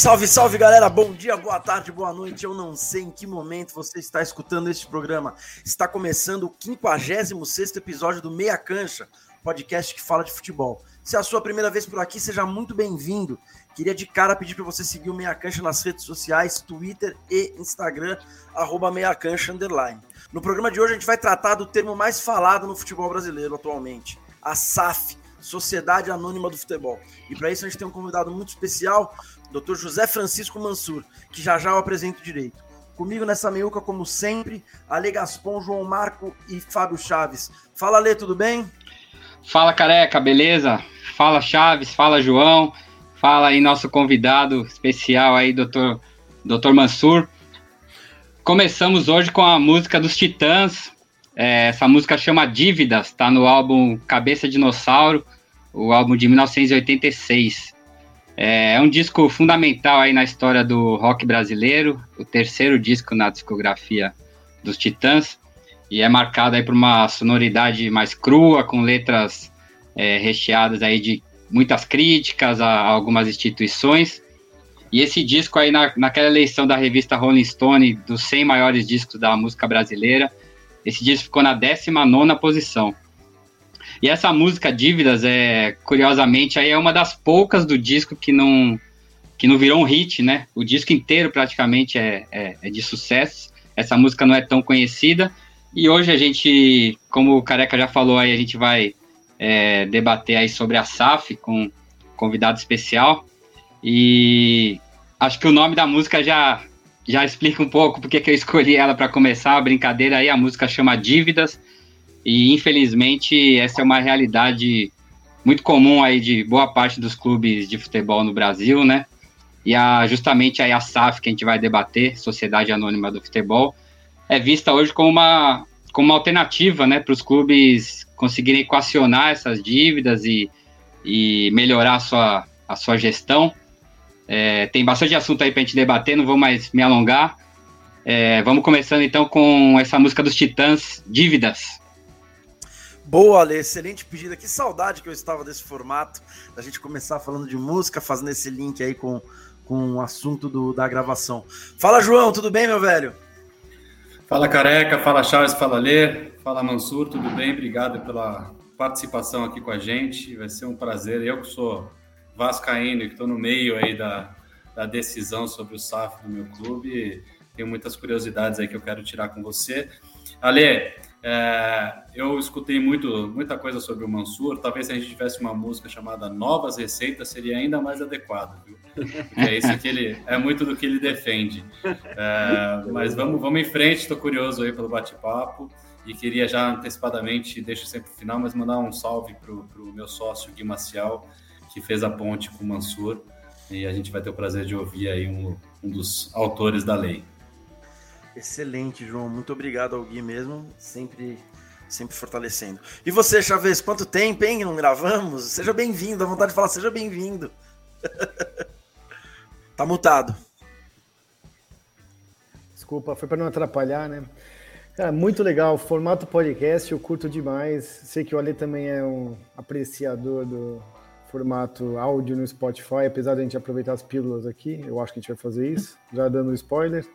Salve, salve galera, bom dia, boa tarde, boa noite. Eu não sei em que momento você está escutando este programa. Está começando o 56 episódio do Meia Cancha, podcast que fala de futebol. Se é a sua primeira vez por aqui, seja muito bem-vindo. Queria de cara pedir para você seguir o Meia Cancha nas redes sociais, Twitter e Instagram, arroba Meia Cancha Underline. No programa de hoje a gente vai tratar do termo mais falado no futebol brasileiro atualmente, a SAF, Sociedade Anônima do Futebol. E para isso a gente tem um convidado muito especial, Dr. José Francisco Mansur, que já já eu apresento direito. Comigo nessa meiuca, como sempre, Ale Gaspon, João Marco e Fábio Chaves. Fala, Ale, tudo bem? Fala, careca, beleza? Fala, Chaves, fala, João. Fala aí, nosso convidado especial aí, Dr. Dr. Mansur. Começamos hoje com a música dos Titãs. É, essa música chama Dívidas, está no álbum Cabeça Dinossauro, o álbum de 1986. É, é um disco fundamental aí na história do rock brasileiro, o terceiro disco na discografia dos Titãs, e é marcado aí por uma sonoridade mais crua, com letras é, recheadas aí de muitas críticas a, a, algumas instituições. E esse disco aí, na, naquela eleição da revista Rolling Stone, dos 100 maiores discos da música brasileira, esse disco ficou na 19 posição. E essa música Dívidas é, curiosamente, aí é uma das poucas do disco que não que não virou um hit, né? O disco inteiro praticamente é, é, é de sucesso. Essa música não é tão conhecida. E hoje a gente, como o Careca já falou aí, a gente vai é, debater aí sobre a SAF com um convidado especial. E acho que o nome da música já, já explica um pouco porque que eu escolhi ela para começar a brincadeira aí. A música chama Dívidas. E infelizmente essa é uma realidade muito comum aí de boa parte dos clubes de futebol no Brasil, né? E a, justamente aí a SAF que a gente vai debater, Sociedade Anônima do Futebol, é vista hoje como uma, como uma alternativa, né, para os clubes conseguirem equacionar essas dívidas e, e melhorar a sua, a sua gestão. É, tem bastante assunto aí para a gente debater, não vou mais me alongar. É, vamos começando então com essa música dos Titãs, Dívidas. Boa, Ale, excelente pedida. Que saudade que eu estava desse formato, da gente começar falando de música, fazendo esse link aí com, com o assunto do, da gravação. Fala, João, tudo bem, meu velho? Fala, Careca, fala, Charles, fala, Lê, fala, Mansur, tudo bem? Obrigado pela participação aqui com a gente. Vai ser um prazer. Eu que sou vascaíno e que estou no meio aí da, da decisão sobre o SAF do meu clube, tenho muitas curiosidades aí que eu quero tirar com você. Ale, é, eu escutei muito, muita coisa sobre o Mansur. Talvez se a gente tivesse uma música chamada Novas Receitas, seria ainda mais adequado, viu? Porque é isso que ele é muito do que ele defende. É, mas vamos, vamos em frente. Estou curioso aí pelo bate-papo e queria já antecipadamente, deixo sempre o final, mas mandar um salve para o meu sócio Gui Maciel, que fez a ponte com o Mansur. E a gente vai ter o prazer de ouvir aí um, um dos autores da lei. Excelente, João. Muito obrigado ao Gui mesmo. Sempre, sempre fortalecendo. E você, Chaves, quanto tempo, hein? Não gravamos? Seja bem-vindo. Dá vontade de falar, seja bem-vindo. tá mutado. Desculpa, foi para não atrapalhar, né? Cara, muito legal. Formato podcast, eu curto demais. Sei que o Ale também é um apreciador do formato áudio no Spotify, apesar de a gente aproveitar as pílulas aqui. Eu acho que a gente vai fazer isso, já dando spoiler.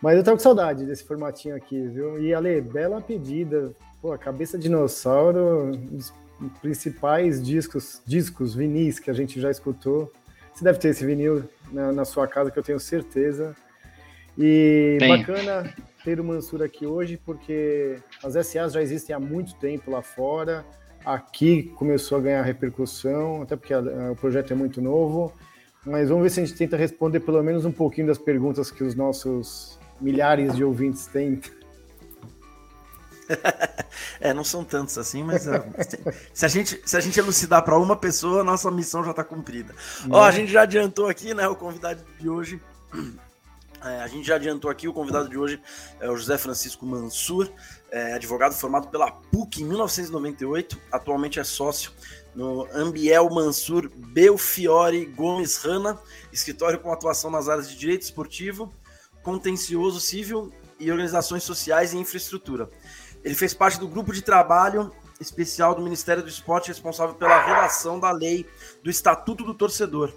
Mas eu tava com saudade desse formatinho aqui, viu? E Ale, bela pedida. Pô, a cabeça de dinossauro, um dos principais discos, discos, vinis que a gente já escutou. Você deve ter esse vinil na, na sua casa, que eu tenho certeza. E Tem. bacana ter o Mansur aqui hoje, porque as SAs já existem há muito tempo lá fora. Aqui começou a ganhar repercussão, até porque a, a, o projeto é muito novo. Mas vamos ver se a gente tenta responder pelo menos um pouquinho das perguntas que os nossos milhares de ouvintes têm. é, não são tantos assim, mas uh, se, a gente, se a gente elucidar para uma pessoa, nossa missão já está cumprida. Ó, a gente já adiantou aqui, né, o convidado de hoje. É, a gente já adiantou aqui, o convidado de hoje é o José Francisco Mansur, é, advogado formado pela PUC em 1998, atualmente é sócio no Ambiel Mansur Belfiore Gomes Rana, escritório com atuação nas áreas de direito esportivo, contencioso civil e organizações sociais e infraestrutura. Ele fez parte do grupo de trabalho especial do Ministério do Esporte responsável pela relação da lei do Estatuto do Torcedor.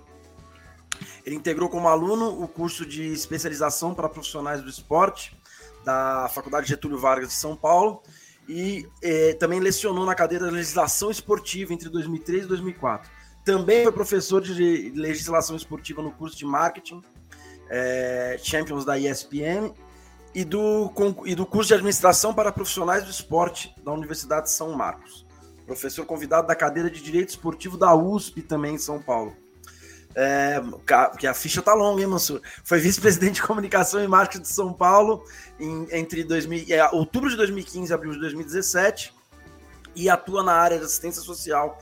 Ele integrou como aluno o curso de especialização para profissionais do esporte da Faculdade Getúlio Vargas de São Paulo e eh, também lecionou na cadeira de legislação esportiva entre 2003 e 2004. Também foi professor de legislação esportiva no curso de marketing eh, Champions da ESPN e do, e do curso de administração para profissionais do esporte da Universidade de São Marcos. Professor convidado da cadeira de Direito Esportivo da USP também em São Paulo. É, que a ficha tá longa, hein, Mansur? Foi vice-presidente de comunicação e marketing de São Paulo em, entre 2000, é, outubro de 2015 e abril de 2017 e atua na área de assistência social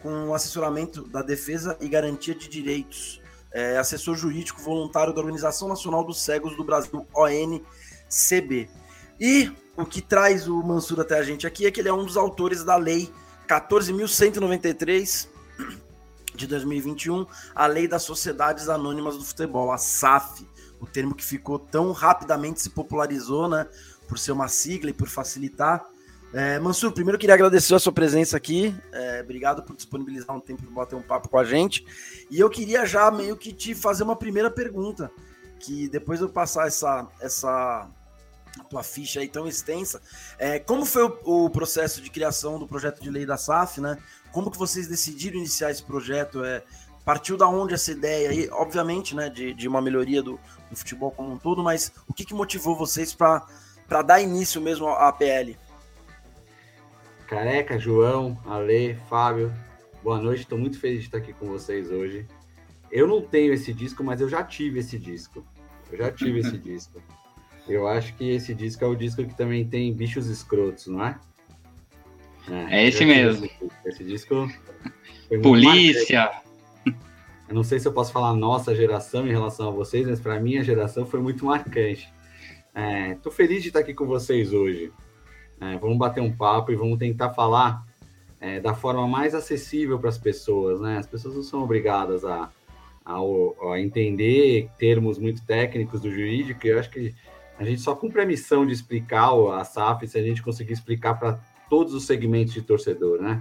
com assessoramento da defesa e garantia de direitos. É, assessor jurídico voluntário da Organização Nacional dos Cegos do Brasil, ONCB. E o que traz o Mansur até a gente aqui é que ele é um dos autores da lei 14.193 de 2021, a Lei das Sociedades Anônimas do Futebol, a SAF, o termo que ficou tão rapidamente se popularizou, né, por ser uma sigla e por facilitar. É, Mansur, primeiro queria agradecer a sua presença aqui, é, obrigado por disponibilizar um tempo para bater um papo com a gente, e eu queria já meio que te fazer uma primeira pergunta, que depois eu passar essa, essa tua ficha aí tão extensa, é, como foi o, o, processo de criação do projeto de lei da SAF, né? Como que vocês decidiram iniciar esse projeto? É, partiu da onde essa ideia aí? Obviamente, né, de, de uma melhoria do, do futebol como um todo, mas o que, que motivou vocês para dar início mesmo à PL? Careca, João, Ale, Fábio, boa noite. Estou muito feliz de estar aqui com vocês hoje. Eu não tenho esse disco, mas eu já tive esse disco. Eu já tive esse disco. Eu acho que esse disco é o disco que também tem bichos escrotos, não é? É, é esse mesmo. Esse, disco. Polícia. Eu não sei se eu posso falar nossa geração em relação a vocês, mas para minha geração foi muito marcante. Estou é, feliz de estar aqui com vocês hoje. É, vamos bater um papo e vamos tentar falar é, da forma mais acessível para as pessoas. Né? As pessoas não são obrigadas a, a, a, entender termos muito técnicos do jurídico. E eu acho que a gente só cumpre a missão de explicar a SAF se a gente conseguir explicar para todos os segmentos de torcedor, né?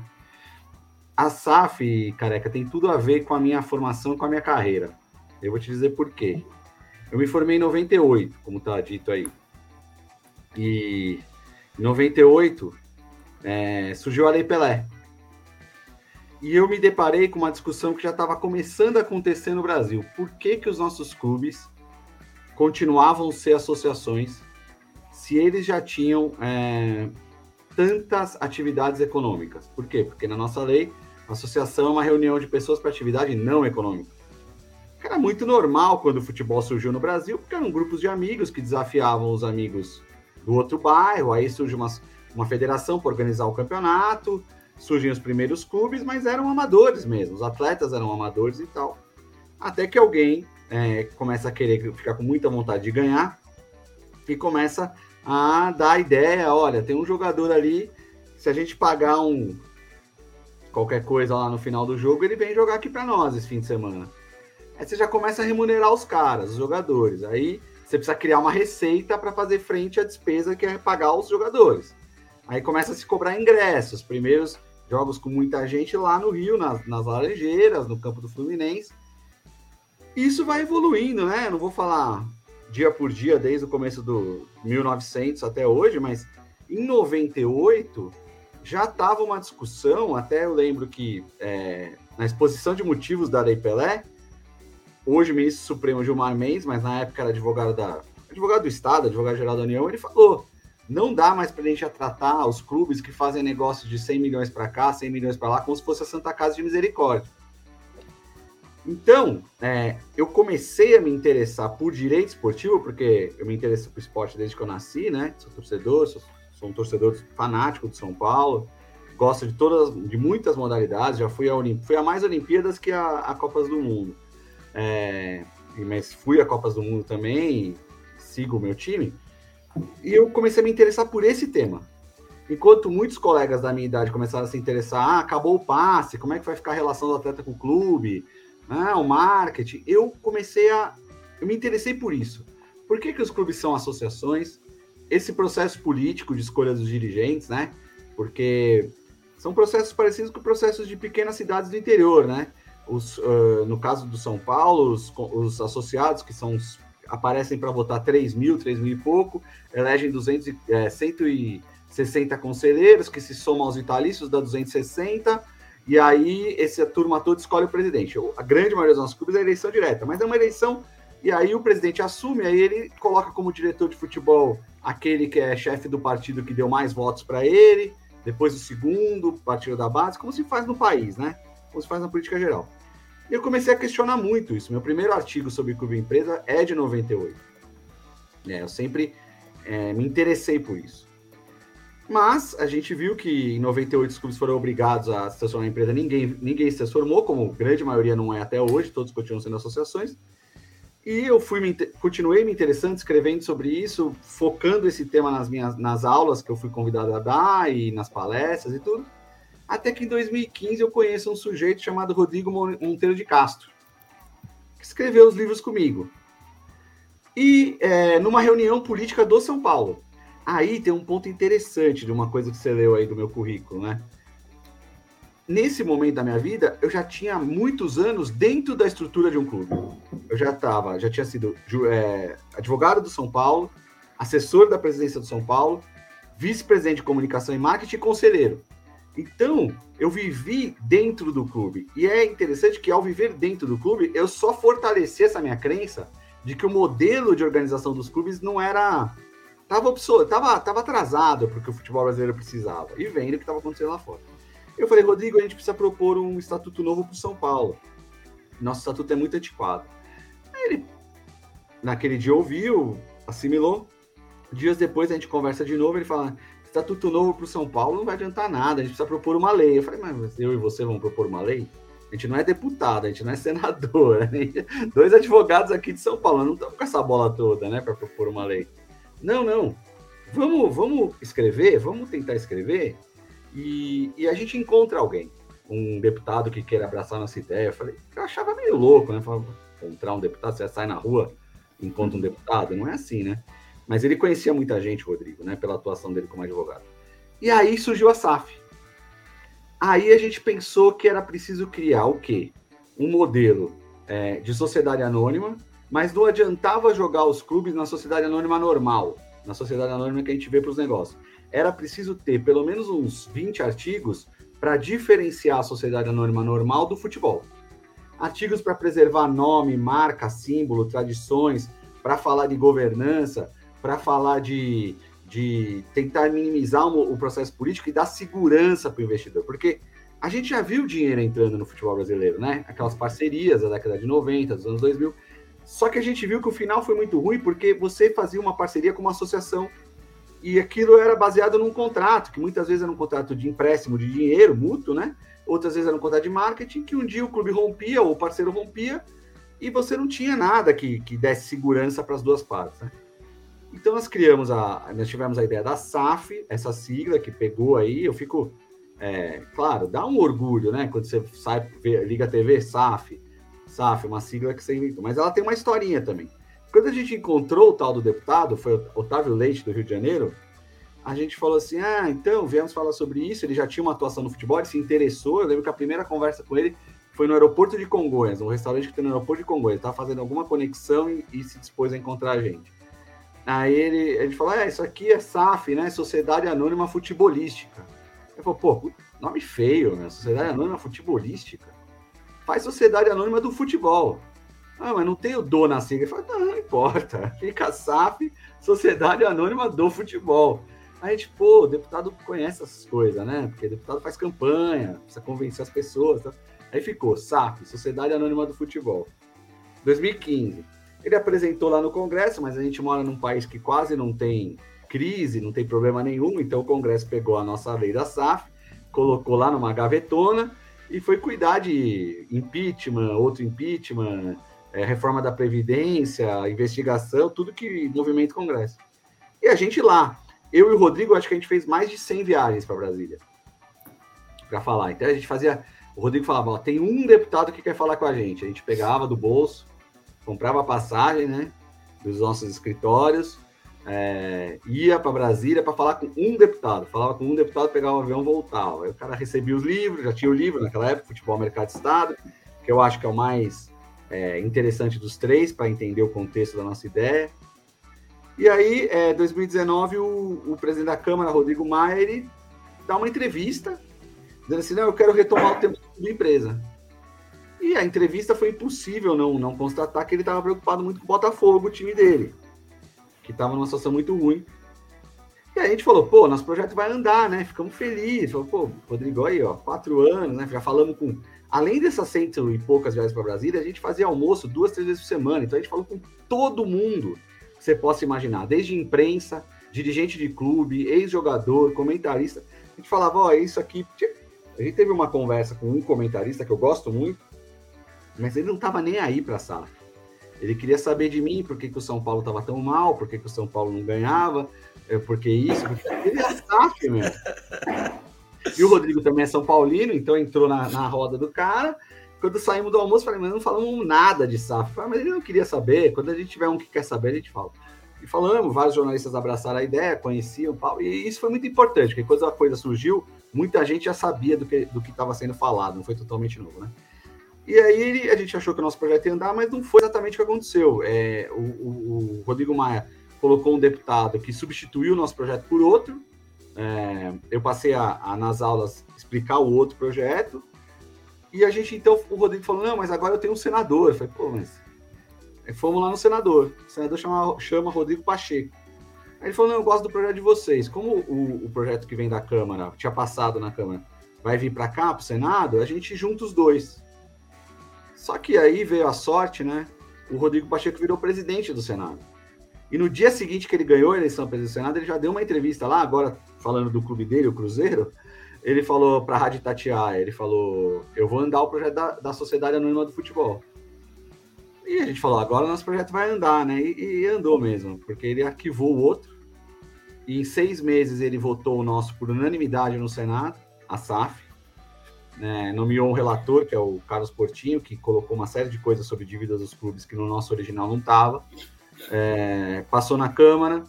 A SAF, careca, tem tudo a ver com a minha formação, com a minha carreira. Eu vou te dizer por quê. Eu me formei em 98, como está dito aí. E em 98 é, surgiu a Lei Pelé. E eu me deparei com uma discussão que já estava começando a acontecer no Brasil. Por que, que os nossos clubes continuavam ser associações se eles já tinham é, tantas atividades econômicas. Por quê? Porque na nossa lei, associação é uma reunião de pessoas para atividade não econômica. Era muito normal quando o futebol surgiu no Brasil, porque eram grupos de amigos que desafiavam os amigos do outro bairro, aí surge uma, uma federação para organizar o campeonato, surgem os primeiros clubes, mas eram amadores mesmo, os atletas eram amadores e tal. Até que alguém é, começa a querer ficar com muita vontade de ganhar e começa a dar a ideia, olha, tem um jogador ali, se a gente pagar um qualquer coisa lá no final do jogo, ele vem jogar aqui para nós esse fim de semana. Aí você já começa a remunerar os caras, os jogadores. Aí você precisa criar uma receita para fazer frente à despesa que é pagar os jogadores. Aí começa a se cobrar ingressos, primeiros jogos com muita gente lá no Rio, nas, nas Laranjeiras, no campo do Fluminense. Isso vai evoluindo, né? Não vou falar dia por dia desde o começo do 1900 até hoje, mas em 98 já estava uma discussão, até eu lembro que é, na exposição de motivos da Lei Pelé, hoje ministro supremo Gilmar Mendes, mas na época era advogado da advogado do Estado, advogado geral da União, ele falou: não dá mais para a gente tratar os clubes que fazem negócios de 100 milhões para cá, 100 milhões para lá, como se fosse a Santa Casa de Misericórdia. Então, é, eu comecei a me interessar por direito esportivo, porque eu me interesso por esporte desde que eu nasci, né? Sou torcedor, sou, sou um torcedor fanático de São Paulo, gosto de todas, de muitas modalidades, já fui a, Olimp... fui a mais Olimpíadas que a, a Copas do Mundo. É, mas fui a Copas do Mundo também, sigo o meu time, e eu comecei a me interessar por esse tema. Enquanto muitos colegas da minha idade começaram a se interessar, ah, acabou o passe, como é que vai ficar a relação do atleta com o clube, né, o marketing, eu comecei a. Eu me interessei por isso. Por que, que os clubes são associações? Esse processo político de escolha dos dirigentes, né? Porque são processos parecidos com processos de pequenas cidades do interior, né? Os, uh, no caso do São Paulo, os, os associados, que são os, aparecem para votar 3 mil, 3 mil e pouco, elegem 200, é, 160 conselheiros, que se somam aos vitalícios, dá 260, e aí essa turma toda escolhe o presidente. A grande maioria dos nossos clubes é eleição direta, mas é uma eleição, e aí o presidente assume, aí ele coloca como diretor de futebol aquele que é chefe do partido que deu mais votos para ele, depois o segundo, partido da base, como se faz no país, né? Como se faz na política geral. E eu comecei a questionar muito isso. Meu primeiro artigo sobre clube empresa é de 98. É, eu sempre é, me interessei por isso. Mas a gente viu que em 98 os clubes foram obrigados a se transformar em empresa, ninguém, ninguém se transformou, como grande maioria não é até hoje, todos continuam sendo associações. E eu fui me, continuei me interessando, escrevendo sobre isso, focando esse tema nas minhas nas aulas que eu fui convidado a dar e nas palestras e tudo. Até que em 2015 eu conheço um sujeito chamado Rodrigo Monteiro de Castro, que escreveu os livros comigo. E é, numa reunião política do São Paulo. Aí tem um ponto interessante de uma coisa que você leu aí do meu currículo, né? nesse momento da minha vida, eu já tinha muitos anos dentro da estrutura de um clube. Eu já estava, já tinha sido é, advogado do São Paulo, assessor da presidência do São Paulo, vice-presidente de comunicação e marketing e conselheiro. Então, eu vivi dentro do clube. E é interessante que ao viver dentro do clube, eu só fortaleci essa minha crença de que o modelo de organização dos clubes não era. Estava tava, tava atrasado porque o futebol brasileiro precisava. E vendo o que estava acontecendo lá fora. Eu falei, Rodrigo, a gente precisa propor um estatuto novo para o São Paulo. Nosso estatuto é muito antiquado. Aí ele, naquele dia, ouviu, assimilou. Dias depois a gente conversa de novo, ele fala, estatuto novo para o São Paulo não vai adiantar nada, a gente precisa propor uma lei. Eu falei, mas eu e você vamos propor uma lei? A gente não é deputado, a gente não é senador. Né? Dois advogados aqui de São Paulo, não estamos com essa bola toda, né, para propor uma lei. Não, não. Vamos, vamos escrever, vamos tentar escrever e, e a gente encontra alguém, um deputado que queira abraçar nossa ideia. Eu falei, eu achava meio louco, né? Falava, encontrar um deputado, você sai na rua, encontra um deputado, não é assim, né? Mas ele conhecia muita gente, Rodrigo, né? Pela atuação dele como advogado. E aí surgiu a SAF. Aí a gente pensou que era preciso criar o quê? Um modelo é, de sociedade anônima, mas não adiantava jogar os clubes na sociedade anônima normal, na sociedade anônima que a gente vê para os negócios era preciso ter pelo menos uns 20 artigos para diferenciar a sociedade anônima normal do futebol. Artigos para preservar nome, marca, símbolo, tradições, para falar de governança, para falar de, de tentar minimizar o, o processo político e dar segurança para o investidor. Porque a gente já viu dinheiro entrando no futebol brasileiro, né? Aquelas parcerias da década de 90, dos anos 2000. Só que a gente viu que o final foi muito ruim porque você fazia uma parceria com uma associação e aquilo era baseado num contrato, que muitas vezes era um contrato de empréstimo de dinheiro mútuo, né? Outras vezes era um contrato de marketing, que um dia o clube rompia ou o parceiro rompia e você não tinha nada que, que desse segurança para as duas partes, né? Então nós criamos a, nós tivemos a ideia da SAF, essa sigla que pegou aí, eu fico, é, claro, dá um orgulho, né? Quando você sai, liga a TV, SAF, SAF, uma sigla que você inventou, mas ela tem uma historinha também. Quando a gente encontrou o tal do deputado, foi Otávio Leite, do Rio de Janeiro, a gente falou assim: ah, então, viemos falar sobre isso. Ele já tinha uma atuação no futebol, ele se interessou. Eu lembro que a primeira conversa com ele foi no aeroporto de Congonhas, um restaurante que tem no aeroporto de Congonhas. Estava fazendo alguma conexão e, e, se dispôs a encontrar a gente. Aí ele, gente falou: é, isso aqui é SAF, né? Sociedade Anônima Futebolística. Ele falou: pô, nome feio, né? Sociedade Anônima Futebolística. Faz Sociedade Anônima do Futebol. Ah, mas não tem o do sigla. Ele fala, não, não importa. Fica SAF, Sociedade Anônima do Futebol. Aí a gente, pô, o deputado conhece essas coisas, né? Porque o deputado faz campanha, precisa convencer as pessoas. Tá? Aí ficou, SAF, Sociedade Anônima do Futebol. 2015. Ele apresentou lá no Congresso, mas a gente mora num país que quase não tem crise, não tem problema nenhum, então o Congresso pegou a nossa lei da SAF, colocou lá numa gavetona e foi cuidar de impeachment, outro impeachment, é, reforma da Previdência, investigação, tudo que movimenta o Congresso. E a gente lá, eu e o Rodrigo, acho que a gente fez mais de 100 viagens para Brasília para falar. Então a gente fazia. O Rodrigo falava: ó, tem um deputado que quer falar com a gente. A gente pegava do bolso, comprava passagem, né? Dos nossos escritórios, é, ia para Brasília para falar com um deputado. Falava com um deputado, pegava o avião voltava. Aí o cara recebia os livros, já tinha o livro naquela época, Futebol Mercado Estado que eu acho que é o mais é, interessante dos três para entender o contexto da nossa ideia. E aí, é, 2019, o, o, presidente da Câmara, Rodrigo Maia, ele dá uma entrevista dizendo assim, não, eu quero retomar o tempo da empresa. E a entrevista foi impossível não, não constatar que ele estava preocupado muito com o Botafogo, o time dele, que estava numa situação muito ruim. E aí a gente falou, pô, nosso projeto vai andar, né? Ficamos felizes. Falou, pô, Rodrigo aí, ó, quatro anos, né? Já falamos com. Além dessas cento e poucas viagens para Brasília, a gente fazia almoço duas, três vezes por semana. Então a gente falou com todo mundo que você possa imaginar, desde imprensa, dirigente de clube, ex-jogador, comentarista. A gente falava, ó, isso aqui. A gente teve uma conversa com um comentarista que eu gosto muito, mas ele não estava nem aí para a sala. Ele queria saber de mim por que, que o São Paulo estava tão mal, por que, que o São Paulo não ganhava, é, porque isso, porque ele é SAF, meu. E o Rodrigo também é São Paulino, então entrou na, na roda do cara. Quando saímos do almoço, falei, mas não falamos nada de SAF. Falei, mas ele não queria saber. Quando a gente tiver um que quer saber, a gente fala. E falamos, vários jornalistas abraçaram a ideia, conheciam, e isso foi muito importante, porque quando a coisa surgiu, muita gente já sabia do que do estava sendo falado, não foi totalmente novo, né? E aí a gente achou que o nosso projeto ia andar, mas não foi exatamente o que aconteceu. É, o, o, o Rodrigo Maia colocou um deputado que substituiu o nosso projeto por outro. É, eu passei a, a, nas aulas, explicar o outro projeto. E a gente, então, o Rodrigo falou: não, mas agora eu tenho um senador. Eu falei: pô, mas. Aí fomos lá no senador. O senador chama, chama Rodrigo Pacheco. Aí ele falou: não, eu gosto do projeto de vocês. Como o, o projeto que vem da Câmara, tinha passado na Câmara, vai vir para cá, para o Senado, a gente junta os dois. Só que aí veio a sorte, né? O Rodrigo Pacheco virou presidente do Senado. E no dia seguinte que ele ganhou a eleição para o Senado, ele já deu uma entrevista lá, agora falando do clube dele, o Cruzeiro. Ele falou para a Rádio Tatiaia, ele falou: Eu vou andar o projeto da, da Sociedade Anônima do Futebol. E a gente falou: agora nosso projeto vai andar, né? E, e andou mesmo, porque ele arquivou o outro. E em seis meses ele votou o nosso por unanimidade no Senado, a SAF. Né, nomeou um relator, que é o Carlos Portinho, que colocou uma série de coisas sobre dívidas dos clubes que no nosso original não estava é, passou na Câmara,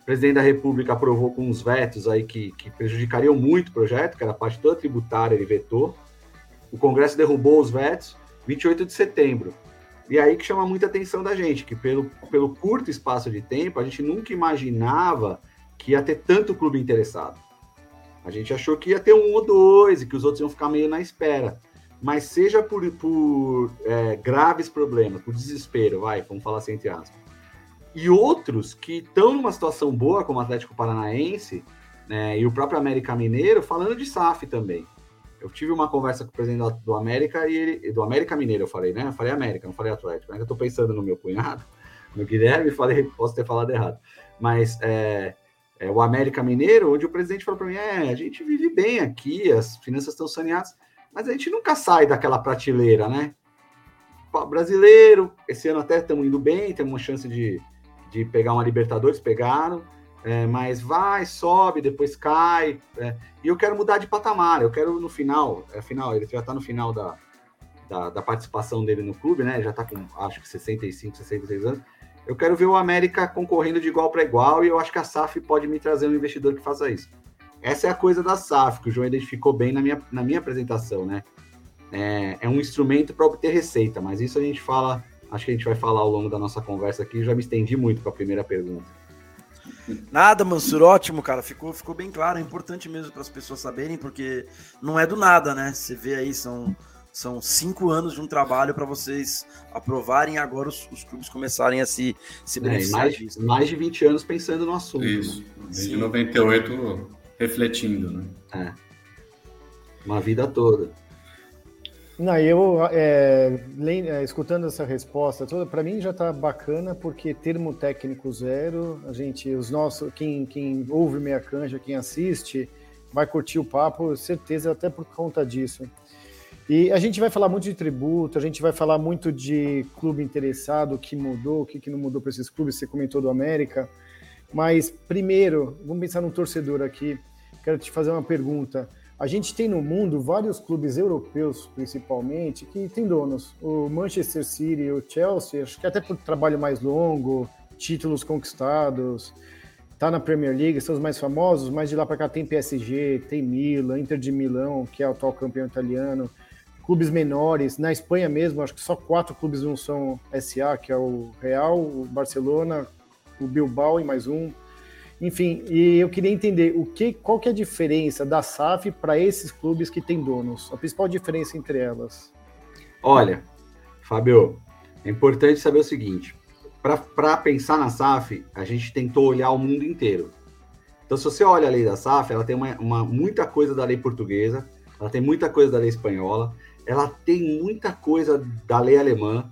o presidente da República aprovou com uns vetos aí que, que prejudicariam muito o projeto, que era a parte toda tributária, ele vetou. O Congresso derrubou os vetos, 28 de setembro. E aí que chama muita atenção da gente, que pelo, pelo curto espaço de tempo, a gente nunca imaginava que ia ter tanto clube interessado. A gente achou que ia ter um ou dois e que os outros iam ficar meio na espera. Mas seja por, por é, graves problemas, por desespero, vai, vamos falar assim entre aspas, e outros que estão numa situação boa, como o Atlético Paranaense né, e o próprio América Mineiro, falando de SAF também. Eu tive uma conversa com o presidente do América e ele, do América Mineiro, eu falei, né? Eu falei América, não falei Atlético. Ainda estou pensando no meu cunhado, no Guilherme, falei, posso ter falado errado. Mas é, é, o América Mineiro, onde o presidente falou para mim: é, a gente vive bem aqui, as finanças estão saneadas, mas a gente nunca sai daquela prateleira, né? Brasileiro, esse ano até estamos indo bem, temos chance de, de pegar uma Libertadores, pegaram, é, mas vai, sobe, depois cai. É, e eu quero mudar de patamar, eu quero no final, é, final ele já está no final da, da, da, participação dele no clube, né? Já está com acho que 65, 66 anos. Eu quero ver o América concorrendo de igual para igual e eu acho que a SAF pode me trazer um investidor que faça isso. Essa é a coisa da SAF, que o João identificou bem na minha, na minha apresentação, né? É, é um instrumento para obter receita, mas isso a gente fala acho que a gente vai falar ao longo da nossa conversa aqui. Já me estendi muito com a primeira pergunta. Nada, Mansur, ótimo, cara. Ficou, ficou bem claro. É importante mesmo para as pessoas saberem, porque não é do nada, né? Você vê aí, são, são cinco anos de um trabalho para vocês aprovarem e agora os, os, clubes começarem a se, se é, beneficiar é, mais, disso. Mais de 20 anos pensando no assunto. Isso, né? desde Sim. 98 refletindo, né? É. Uma vida toda. Não, eu, é, é, escutando essa resposta toda, para mim já está bacana, porque termo técnico zero, a gente, os nossos, quem, quem ouve Meia Canja, quem assiste, vai curtir o papo, certeza, até por conta disso. E a gente vai falar muito de tributo, a gente vai falar muito de clube interessado, o que mudou, o que, não mudou para esses clubes, você comentou do América. Mas, primeiro, vamos pensar no torcedor aqui, quero te fazer uma pergunta. A gente tem no mundo vários clubes europeus, principalmente, que tem donos. O Manchester City, o Chelsea, acho que até por trabalho mais longo, títulos conquistados, tá na Premier League, são os mais famosos, mas de lá para cá tem PSG, tem Milan, Inter de Milão, que é o atual campeão italiano, clubes menores. Na Espanha mesmo, acho que só quatro clubes não são SA, que é o Real, o Barcelona, o Bilbao e mais um. Enfim, e eu queria entender o que, qual que é a diferença da SAF para esses clubes que têm donos? A principal diferença entre elas? Olha, Fábio, é importante saber o seguinte: para pensar na SAF, a gente tentou olhar o mundo inteiro. Então, se você olha a lei da SAF, ela tem uma, uma, muita coisa da lei portuguesa, ela tem muita coisa da lei espanhola, ela tem muita coisa da lei alemã,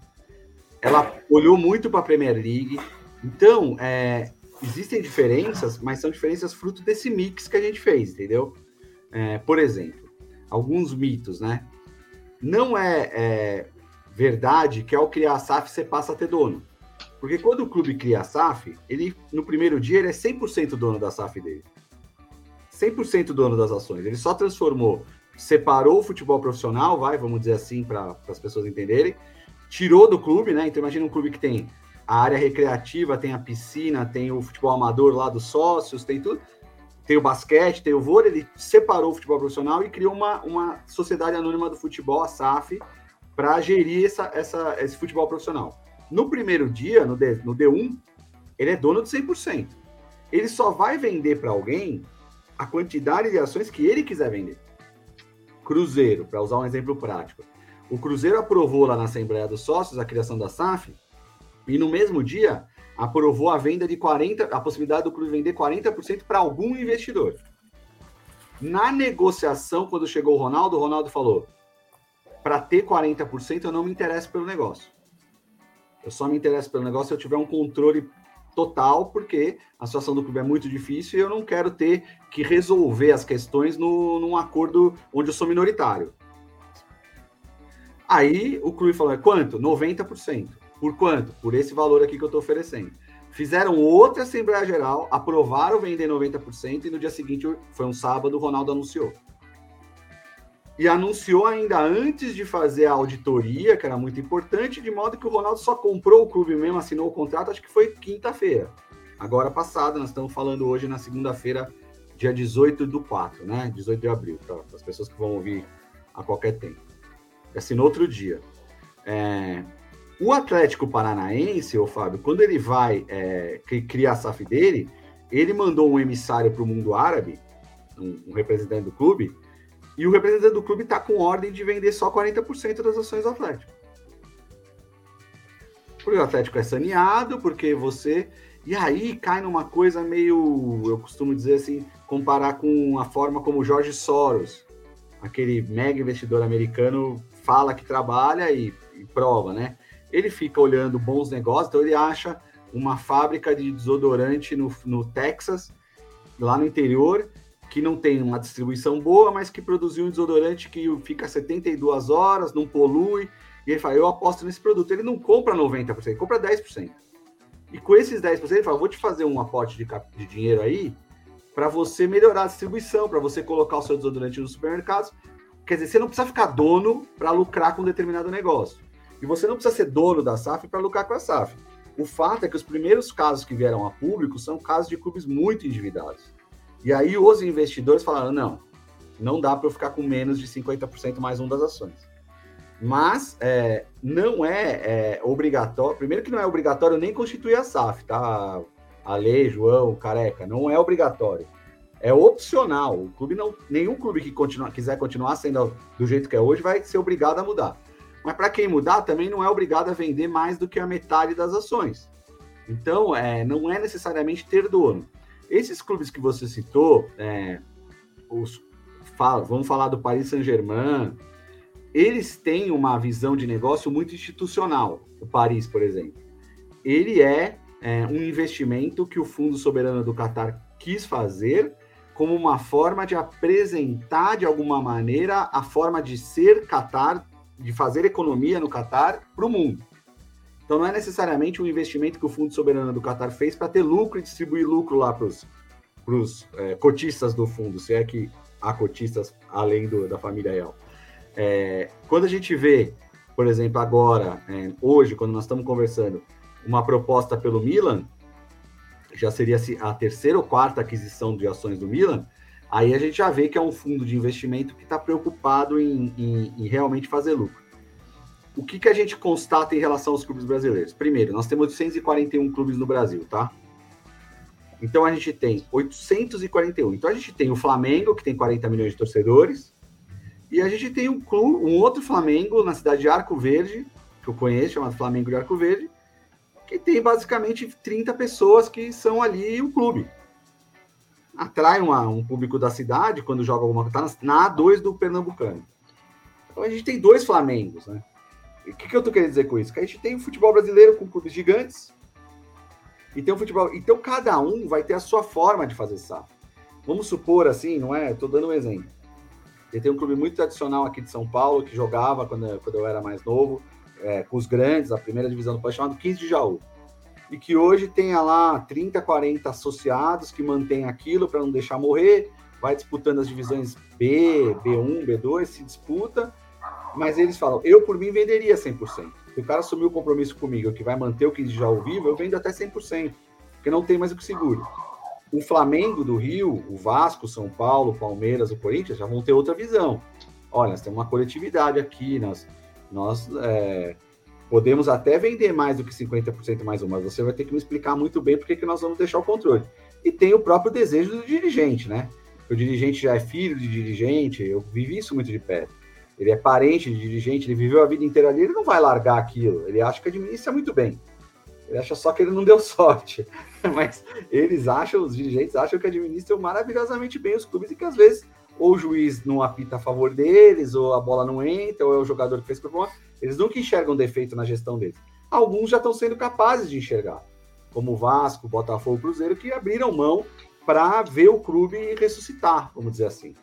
ela olhou muito para a Premier League. Então, é, existem diferenças, mas são diferenças fruto desse mix que a gente fez, entendeu? É, por exemplo, alguns mitos, né? Não é, é, verdade que ao criar a SAF você passa a ter dono. Porque quando o clube cria a SAF, ele no primeiro dia ele é 100% dono da SAF dele. 100% dono das ações. Ele só transformou, separou o futebol profissional, vai, vamos dizer assim, para as pessoas entenderem, tirou do clube, né? Então imagina um clube que tem a área recreativa, tem a piscina, tem o futebol amador lá dos sócios, tem tudo. Tem o basquete, tem o vôlei, ele separou o futebol profissional e criou uma, uma sociedade anônima do futebol, a SAF, para gerir essa, essa, esse futebol profissional. No primeiro dia, no, D, no D1, ele é dono de 100%. Ele só vai vender para alguém a quantidade de ações que ele quiser vender. Cruzeiro, para usar um exemplo prático. O Cruzeiro aprovou lá na Assembleia dos Sócios a criação da SAF e no mesmo dia aprovou a venda de 40, a possibilidade do clube vender 40% para algum investidor. Na negociação, quando chegou o Ronaldo, o Ronaldo falou: para ter 40%, eu não me interesso pelo negócio. Eu só me interesso pelo negócio se eu tiver um controle total, porque a situação do clube é muito difícil e eu não quero ter que resolver as questões no, num acordo onde eu sou minoritário. Aí o clube falou: é quanto? 90%. Por quanto? Por esse valor aqui que eu estou oferecendo. Fizeram outra Assembleia Geral, aprovaram vender 90% e no dia seguinte, foi um sábado, o Ronaldo anunciou e anunciou ainda antes de fazer a auditoria, que era muito importante, de modo que o Ronaldo só comprou o clube mesmo, assinou o contrato, acho que foi quinta-feira. Agora passada, nós estamos falando hoje na segunda-feira, dia 18 do 4, né? 18 de abril, para as pessoas que vão ouvir a qualquer tempo. Assinou outro dia. É... O Atlético Paranaense, o Fábio, quando ele vai é, criar a SAF dele, ele mandou um emissário para o mundo árabe, um, um representante do clube, e o representante do clube está com ordem de vender só 40% das ações do Atlético. Porque o Atlético é saneado, porque você. E aí cai numa coisa meio, eu costumo dizer assim, comparar com a forma como Jorge Soros, aquele mega investidor americano, fala que trabalha e, e prova, né? Ele fica olhando bons negócios, então ele acha uma fábrica de desodorante no, no Texas, lá no interior, que não tem uma distribuição boa, mas que produziu um desodorante que fica 72 horas, não polui, e ele fala, eu aposto nesse produto. Ele não compra 90%, ele compra 10%. E com esses 10%, ele fala, vou te fazer um aporte de, de dinheiro aí para você melhorar a distribuição, para você colocar o seu desodorante nos supermercados. Quer dizer, você não precisa ficar dono para lucrar com um determinado negócio. E você não precisa ser dono da SAF para lucrar com a SAF. O fato é que os primeiros casos que vieram a público são casos de clubes muito endividados. E aí os investidores falaram: não, não dá para eu ficar com menos de 50% mais um das ações. Mas é, não é, é, obrigatório. Primeiro que não é obrigatório nem constituir a SAF, tá? A lei, João, careca, não é obrigatório. É opcional. O clube não, nenhum clube que continua, quiser continuar sendo do jeito que é hoje vai ser obrigado a mudar. Mas para quem mudar, também não é obrigado a vender mais do que a metade das ações. Então, é, não é necessariamente ter dono. Esses clubes que você citou, é, os, fala, vamos falar do Paris Saint-Germain, eles têm uma visão de negócio muito institucional. O Paris, por exemplo, ele é, é um investimento que o Fundo Soberano do Catar quis fazer como uma forma de apresentar de alguma maneira a forma de ser Catar, de fazer economia no Catar para o mundo. Então não é necessariamente um investimento que o Fundo Soberano do Qatar fez para ter lucro e distribuir lucro lá para os é, cotistas do fundo, se é que há cotistas além do, da família real. É, quando a gente vê, por exemplo, agora, é, hoje, quando nós estamos conversando, uma proposta pelo Milan, já seria a terceira ou quarta aquisição de ações do Milan, Aí a gente já vê que é um fundo de investimento que está preocupado em, em, em, realmente fazer lucro. O que, que a gente constata em relação aos clubes brasileiros? Primeiro, nós temos 841 clubes no Brasil, tá? Então a gente tem 841. Então a gente tem o Flamengo, que tem 40 milhões de torcedores, e a gente tem um um outro Flamengo na cidade de Arco Verde, que eu conheço, chamado Flamengo de Arco Verde, que tem basicamente 30 pessoas que são ali o clube. Atrai uma, um público da cidade quando joga alguma coisa. Tá na A2 do Pernambucano. Então a gente tem dois Flamengos, né? o que, que eu tô querendo dizer com isso? Que a gente tem o futebol brasileiro com clubes gigantes e tem o futebol. Então cada um vai ter a sua forma de fazer SAF. Vamos supor assim, não é? Estou dando um exemplo. Ele tem um clube muito tradicional aqui de São Paulo que jogava quando, quando eu era mais novo, é, com os grandes, a primeira divisão do país, chamado 15 de Jaú. E que hoje tenha lá 30, 40 associados que mantém aquilo para não deixar morrer, vai disputando as divisões B, B1, B2, se disputa, mas eles falam, eu por mim venderia 100%. Se o cara assumiu o compromisso comigo que vai manter o 15 de Jaú vivo, eu vendo até 100%, porque não tem mais o que segure. O Flamengo do Rio, o Vasco, São Paulo, Palmeiras, o Corinthians já vão ter outra visão. Olha, nós temos uma coletividade aqui, nós, nós é, podemos até vender mais do que 50% mais um, mas você vai ter que me explicar muito bem por que nós vamos deixar o controle. E tem o próprio desejo do dirigente, né? O dirigente já é filho de dirigente, eu vivi isso muito de perto. Ele é parente de dirigente, ele viveu a vida inteira ali, ele não vai largar aquilo. Ele acha que administra muito bem. Ele acha só que ele não deu sorte. Mas eles acham, os dirigentes acham que administram maravilhosamente bem os clubes e que às vezes ou o juiz não apita a favor deles, ou a bola não entra, ou é o jogador que fez problema. Eles nunca enxergam defeito na gestão deles. Alguns já estão sendo capazes de enxergar, como o Vasco, Botafogo, Cruzeiro, que abriram mão para ver o clube ressuscitar, vamos dizer assim.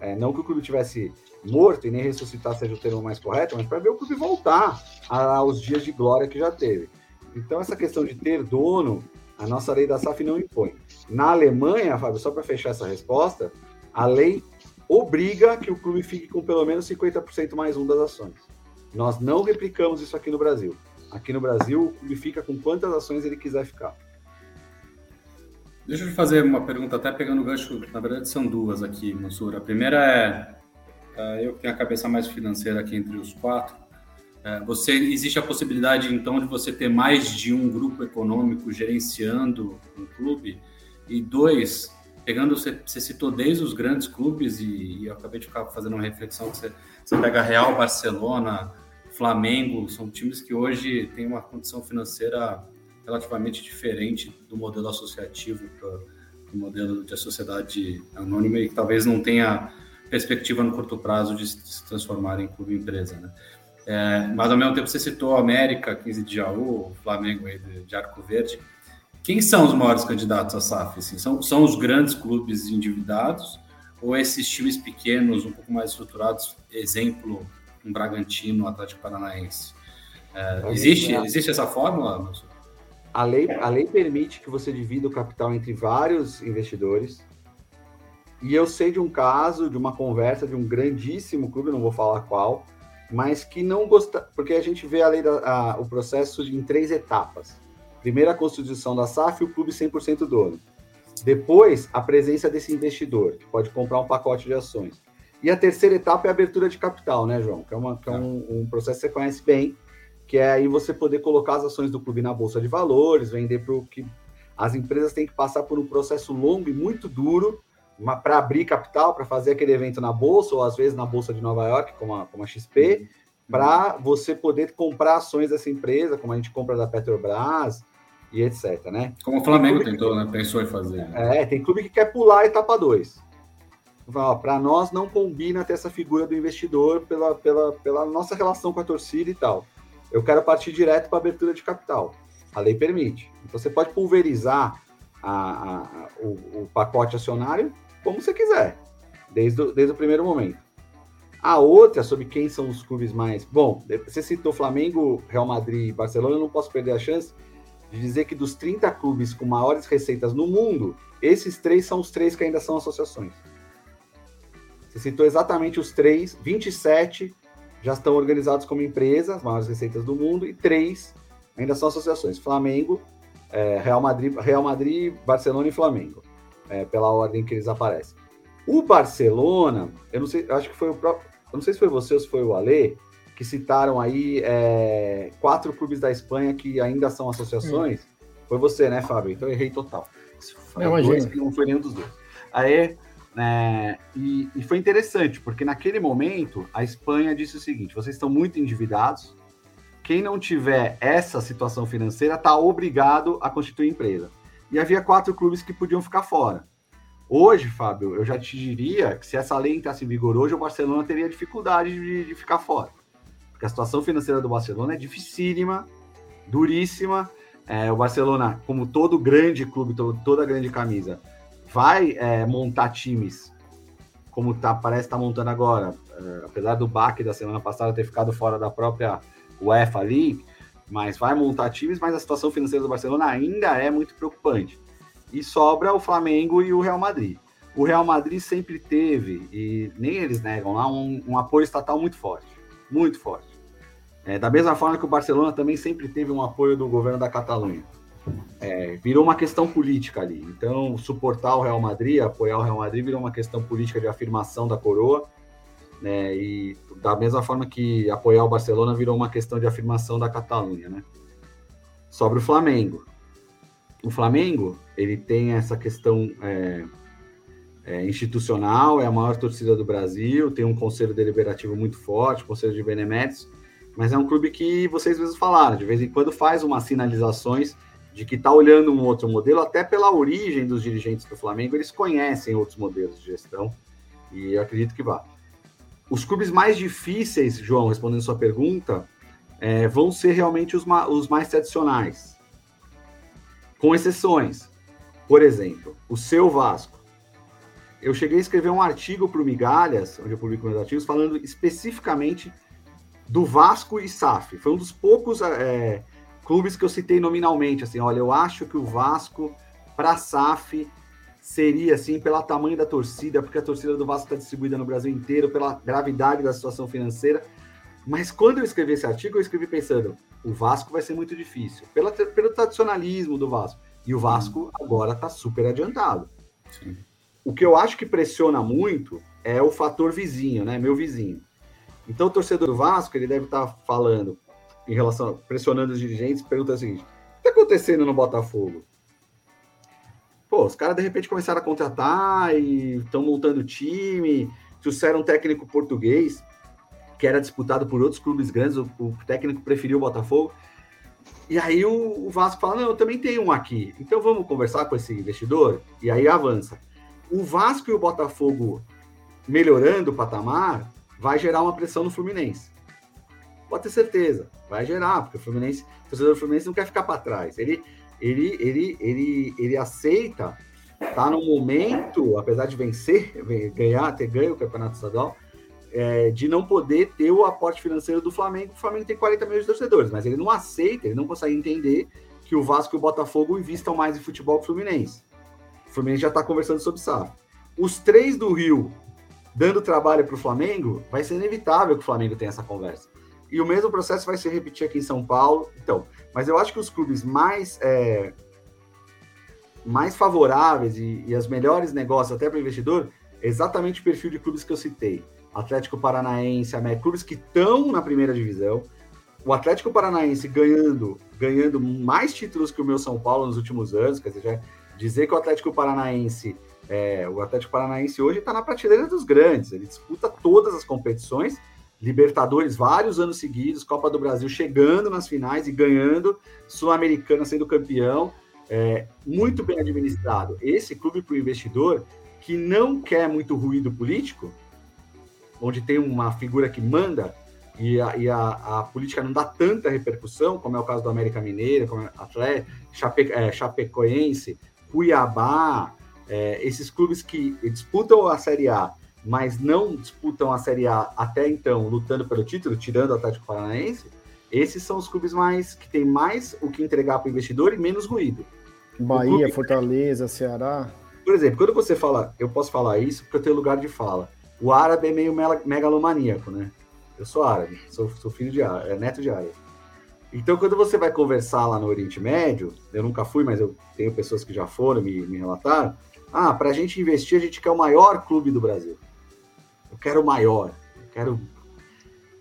É, não que o clube tivesse morto e nem ressuscitar seja o termo mais correto, mas para ver o clube voltar aos dias de glória que já teve. Então, essa questão de ter dono, a nossa lei da SAF não impõe. Na Alemanha, Fábio, só para fechar essa resposta, a lei obriga que o clube fique com pelo menos 50% mais um das ações. Nós não replicamos isso aqui no Brasil. Aqui no Brasil, o clube fica com quantas ações ele quiser ficar. Deixa eu fazer uma pergunta, até pegando o gancho, na verdade são duas aqui, Mansur. A primeira é, é, eu que tenho a cabeça mais financeira aqui entre os quatro, você existe a possibilidade então de você ter mais de um grupo econômico gerenciando um clube e dois pegando você, você citou desde os grandes clubes e, e, eu acabei de ficar fazendo uma reflexão que você, você pega Real Barcelona Flamengo são times que hoje têm uma condição financeira relativamente diferente do modelo associativo para o modelo de sociedade anônima e que talvez não tenha perspectiva no curto prazo de se transformar em clube empresa, né? É, mas ao mesmo tempo você citou América, 15 de Jaú, Flamengo aí de, de Arco Verde. Quem são os maiores candidatos à SAF? Assim? São, são os grandes clubes endividados ou esses times pequenos, um pouco mais estruturados, exemplo, um Bragantino, um Atlético Paranaense? É, existe, existe essa fórmula? A lei, a lei permite que você divida o capital entre vários investidores. E eu sei de um caso, de uma conversa de um grandíssimo clube, não vou falar qual, mas que não gosta, porque a gente vê a lei da, a, o processo em três etapas. Primeiro a constituição da SAF e o clube 100% dono. Depois, a presença desse investidor, que pode comprar um pacote de ações. E a terceira etapa é a abertura de capital, né, João? Que é, uma, que é um, um, processo que você conhece bem, que é aí você poder colocar as ações do clube na bolsa de valores, vender para o que. As empresas têm que passar por um processo longo e muito duro para abrir capital, para fazer aquele evento na bolsa, ou às vezes na bolsa de Nova York, como a, como a XP, para você poder comprar ações dessa empresa, como a gente compra da Petrobras e etc. Né? Como o Flamengo tentou, que, né? Pensou em fazer. Né? É, tem clube que quer pular a etapa 2. Para nós não combina ter essa figura do investidor pela, pela, pela nossa relação com a torcida e tal. Eu quero partir direto para abertura de capital. A lei permite. Então você pode pulverizar a, a, a, o, o, pacote acionário como você quiser, desde o, desde o primeiro momento. A outra, sobre quem são os clubes mais. Bom, você citou Flamengo, Real Madrid e Barcelona, eu não posso perder a chance de dizer que dos 30 clubes com maiores receitas no mundo, esses três são os três que ainda são associações. Você citou exatamente os três, 27 já estão organizados como empresas, as maiores receitas do mundo, e três ainda são associações: Flamengo, é, Real Madrid, Real Madrid, Barcelona e Flamengo, é, pela ordem que eles aparecem. O Barcelona, eu não sei, acho que foi o próprio, eu não sei se foi você ou se foi o Ale, que citaram aí é, quatro clubes da Espanha que ainda são associações. Hum. Foi você, né, Fábio? Então eu errei total. Não, dois, não foi nenhum dos dois. Aí, é, e, e, foi interessante, porque naquele momento a Espanha disse o seguinte: vocês estão muito endividados. Quem não tiver essa situação financeira está obrigado a constituir empresa. E havia quatro clubes que podiam ficar fora. Hoje, Fábio, eu já te diria que se essa lei entrasse em vigor hoje, o Barcelona teria dificuldade de, de ficar fora. Porque a situação financeira do Barcelona é dificílima, duríssima. É, o Barcelona, como todo grande clube, todo, toda grande camisa, vai é, montar times como tá, parece estar tá montando agora, é, apesar do baque da semana passada ter ficado fora da própria UEFA League, mas vai montar times, mas a situação financeira do Barcelona ainda é muito preocupante. E sobra o Flamengo e o Real Madrid. O Real Madrid sempre teve, e nem eles negam lá, um, um apoio estatal muito forte. Muito forte. É, da mesma forma que o Barcelona também sempre teve um apoio do governo da Catalunha. É, virou uma questão política ali. Então, suportar o Real Madrid, apoiar o Real Madrid, virou uma questão política de afirmação da coroa. Né? E da mesma forma que apoiar o Barcelona virou uma questão de afirmação da Catalunha. Né? Sobre o Flamengo. O Flamengo, ele tem essa questão é, é, institucional, é a maior torcida do Brasil, tem um conselho deliberativo muito forte, conselho de beneméritos, mas é um clube que vocês mesmos falaram, de vez em quando faz umas sinalizações de que está olhando um outro modelo, até pela origem dos dirigentes do Flamengo, eles conhecem outros modelos de gestão e eu acredito que vá. Os clubes mais difíceis, João, respondendo sua pergunta, é, vão ser realmente os, ma os mais tradicionais, com exceções. Por exemplo, o seu Vasco. Eu cheguei a escrever um artigo para o Migalhas, onde eu publico meus artigos, falando especificamente do Vasco e SAF. Foi um dos poucos é, clubes que eu citei nominalmente, assim, olha, eu acho que o Vasco para SAF seria assim pelo tamanho da torcida, porque a torcida do Vasco está distribuída no Brasil inteiro, pela gravidade da situação financeira. Mas quando eu escrevi esse artigo, eu escrevi pensando, o Vasco vai ser muito difícil, pela, pelo tradicionalismo do Vasco. E o Vasco agora está super adiantado. Sim. O que eu acho que pressiona muito é o fator vizinho, né? Meu vizinho. Então o torcedor do Vasco, ele deve estar tá falando, em relação, pressionando os dirigentes, pergunta o seguinte: o que está acontecendo no Botafogo? Pô, os caras de repente começaram a contratar e estão montando o time, trouxeram um técnico português, que era disputado por outros clubes grandes, o, o técnico preferiu o Botafogo. E aí o, o, Vasco fala: não, eu também tenho um aqui, então vamos conversar com esse investidor, e aí avança. O Vasco e o Botafogo melhorando o patamar vai gerar uma pressão no Fluminense. Pode ter certeza, vai gerar, porque o Fluminense, o torcedor do Fluminense não quer ficar para trás. Ele, ele, ele, ele, ele aceita tá no momento, apesar de vencer, ganhar, ter ganho o Campeonato Estadual, é, de não poder ter o aporte financeiro do Flamengo. O Flamengo tem 40 milhões de torcedores, mas ele não aceita, ele não consegue entender que o Vasco e o Botafogo investam mais em futebol que o Fluminense. O Fluminense já está conversando sobre SAF. Os três do Rio dando trabalho para o Flamengo, vai ser inevitável que o Flamengo tenha essa conversa. E o mesmo processo vai se repetir aqui em São Paulo. Então, mas eu acho que os clubes mais é, mais favoráveis e, e as melhores negócios até para o investidor, é exatamente o perfil de clubes que eu citei. Atlético Paranaense, América, clubes que estão na primeira divisão. O Atlético Paranaense ganhando, ganhando mais títulos que o meu São Paulo nos últimos anos, quer dizer, dizer que o Atlético Paranaense, é, o Atlético Paranaense hoje está na prateleira dos grandes, ele disputa todas as competições Libertadores vários anos seguidos, Copa do Brasil chegando nas finais e ganhando, Sul-Americana sendo campeão, é, muito bem administrado. Esse clube para o investidor que não quer muito ruído político, onde tem uma figura que manda e a, e a, a política não dá tanta repercussão, como é o caso do América Mineira, como é Atlético, Chape, é, Chapecoense, Cuiabá, é, esses clubes que disputam a Série A mas não disputam a Série A até então, lutando pelo título, tirando o Atlético Paranaense, esses são os clubes mais que têm mais o que entregar para o investidor e menos ruído. Bahia, clube... Fortaleza, Ceará. Por exemplo, quando você fala, eu posso falar isso porque eu tenho lugar de fala. O árabe é meio megalomaníaco, né? Eu sou árabe, sou, sou filho de árabe, é neto de árabe. Então, quando você vai conversar lá no Oriente Médio, eu nunca fui, mas eu tenho pessoas que já foram me, me relataram, Ah, para a gente investir, a gente quer o maior clube do Brasil. Eu quero o maior. Eu quero.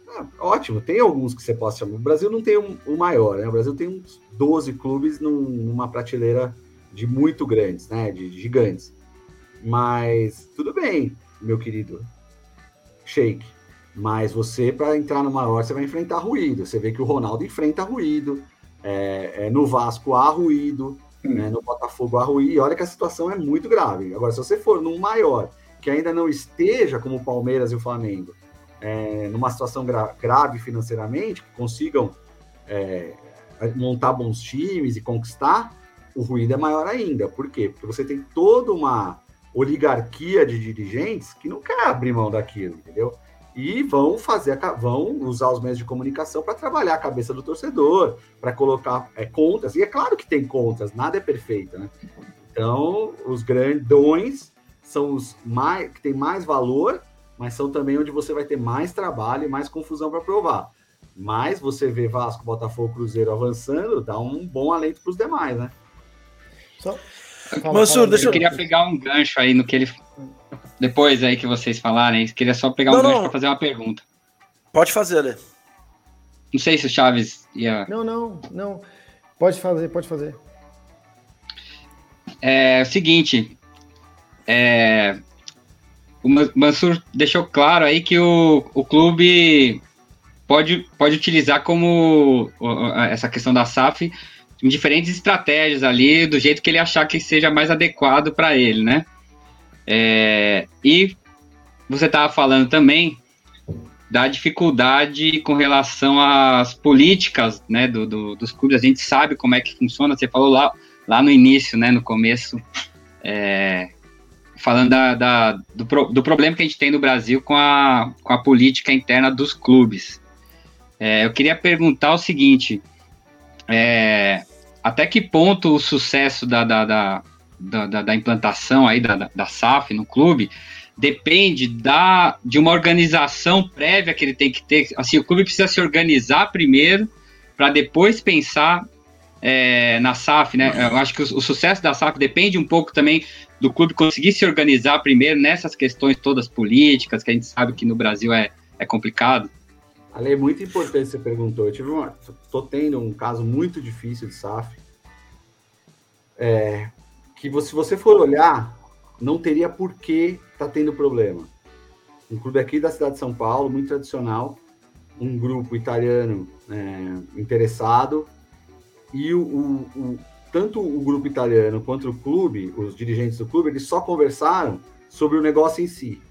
Ah, ótimo, tem alguns que você possa chamar. O Brasil não tem o um, um maior, né? O Brasil tem uns 12 clubes num, numa prateleira de muito grandes, né? De, de gigantes. Mas tudo bem, meu querido Shake. Mas você, para entrar no maior, você vai enfrentar ruído. Você vê que o Ronaldo enfrenta ruído. É, é, no Vasco há ruído. Hum. Né, no Botafogo há ruído. E olha que a situação é muito grave. Agora, se você for num maior, que ainda não esteja como o Palmeiras e o Flamengo, é, numa situação gra grave financeiramente, que consigam é, montar bons times e conquistar, o ruído é maior ainda. Por quê? Porque você tem toda uma oligarquia de dirigentes que não quer abrir mão daquilo, entendeu? E vão fazer, vão usar os meios de comunicação para trabalhar a cabeça do torcedor, para colocar é, contas. E é claro que tem contas, nada é perfeito, né? Então, os grandões são os mais que têm mais valor, mas são também onde você vai ter mais trabalho e mais confusão para provar. Mas você vê Vasco, Botafogo, Cruzeiro avançando, dá um bom alento para os demais, né? Só, Mansur, deixa eu... eu queria pegar um gancho aí no que ele. Depois aí que vocês falarem, queria só pegar não, um gancho para fazer uma pergunta. Pode fazer, Lê. Não sei se o Chaves ia. Não, não, não. Pode fazer, pode fazer. É o seguinte. É, o Mansur deixou claro aí que o, o clube pode, pode utilizar como essa questão da SAF em diferentes estratégias ali, do jeito que ele achar que seja mais adequado para ele, né? É, e você estava falando também da dificuldade com relação às políticas né, do, do, dos clubes. A gente sabe como é que funciona. Você falou lá, lá no início, né, no começo, é, falando da, da do, do, problema que a gente tem no Brasil com a, com a política interna dos clubes. É, eu queria perguntar o seguinte: é, até que ponto o sucesso da, da, da, da, da implantação aí da, da, SAF no clube depende da, de uma organização prévia que ele tem que ter. Assim, o clube precisa se organizar primeiro para depois pensar é, na SAF, né? Eu acho que o, o, sucesso da SAF depende um pouco também do clube conseguir se organizar primeiro nessas questões todas políticas, que a gente sabe que no Brasil é, é complicado. Ale, é muito importante você perguntou. Eu tive uma, tô tendo um caso muito difícil de SAF. É, que você, se você for olhar, não teria por que tá tendo problema. Um clube aqui da cidade de São Paulo, muito tradicional, um grupo italiano é, interessado, e o, o, o, tanto o grupo italiano quanto o clube, os dirigentes do clube, eles só conversaram sobre o negócio em si.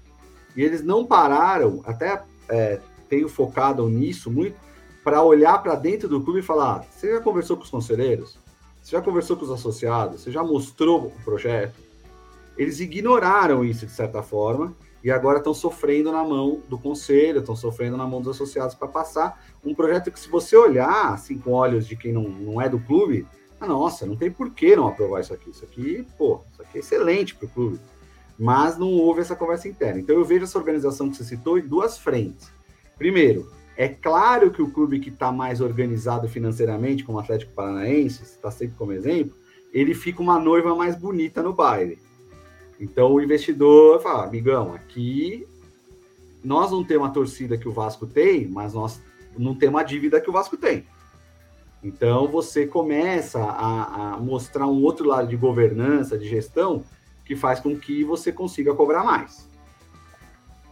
E eles não pararam, até é, tenho focado nisso muito, para olhar para dentro do clube e falar: você já conversou com os conselheiros? Você já conversou com os associados? Você já mostrou o projeto? Eles ignoraram isso de certa forma e agora estão sofrendo na mão do conselho, estão sofrendo na mão dos associados para passar um projeto que, se você olhar assim com olhos de quem não, não é do clube, ah, nossa, não tem por que não aprovar isso aqui. Isso aqui, pô, isso aqui é excelente para o clube. Mas não houve essa conversa interna. Então eu vejo essa organização que você citou em duas frentes. Primeiro, é claro que o clube que está mais organizado financeiramente, como o Atlético Paranaense, está sempre como exemplo, ele fica uma noiva mais bonita no baile. Então o investidor fala, amigão, aqui nós não temos a torcida que o Vasco tem, mas nós não temos a dívida que o Vasco tem. Então você começa a, a mostrar um outro lado de governança, de gestão, que faz com que você consiga cobrar mais.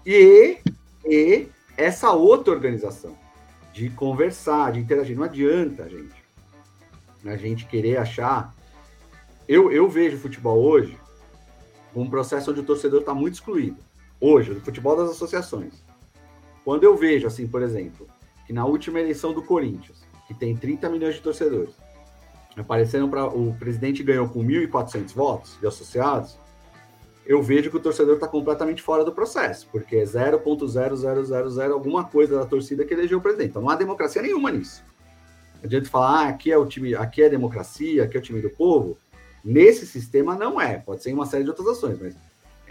E, e essa outra organização de conversar, de interagir. Não adianta, gente, a gente querer achar. Eu, eu vejo futebol hoje um processo onde o torcedor está muito excluído. Hoje, do futebol das associações. Quando eu vejo, assim, por exemplo, que na última eleição do Corinthians, que tem 30 milhões de torcedores, apareceram para. O presidente ganhou com 1.400 votos de associados, eu vejo que o torcedor está completamente fora do processo, porque é 0.0000 alguma coisa da torcida que elegeu o presidente. Então não há democracia nenhuma nisso. Não adianta falar, ah, aqui é o time, aqui é democracia, aqui é o time do povo. Nesse sistema não é, pode ser em uma série de outras ações, mas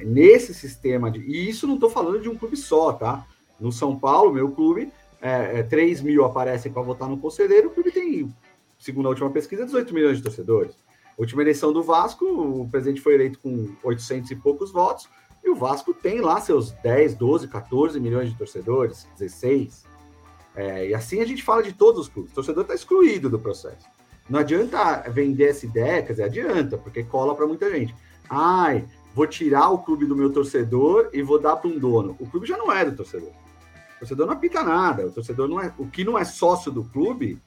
nesse sistema de. E isso não estou falando de um clube só, tá? No São Paulo, meu clube, é, é 3 mil aparecem para votar no conselheiro, o clube tem, segundo a última pesquisa, 18 milhões de torcedores. última eleição do Vasco, o presidente foi eleito com 800 e poucos votos, e o Vasco tem lá seus 10, 12, 14 milhões de torcedores, 16. É, e assim a gente fala de todos os clubes. O torcedor está excluído do processo. Não adianta vender essa ideia, quer dizer, adianta, porque cola para muita gente. Ai, vou tirar o clube do meu torcedor e vou dar para um dono. O clube já não é do torcedor. O torcedor não apita nada. O torcedor não é. O que não é sócio do clube,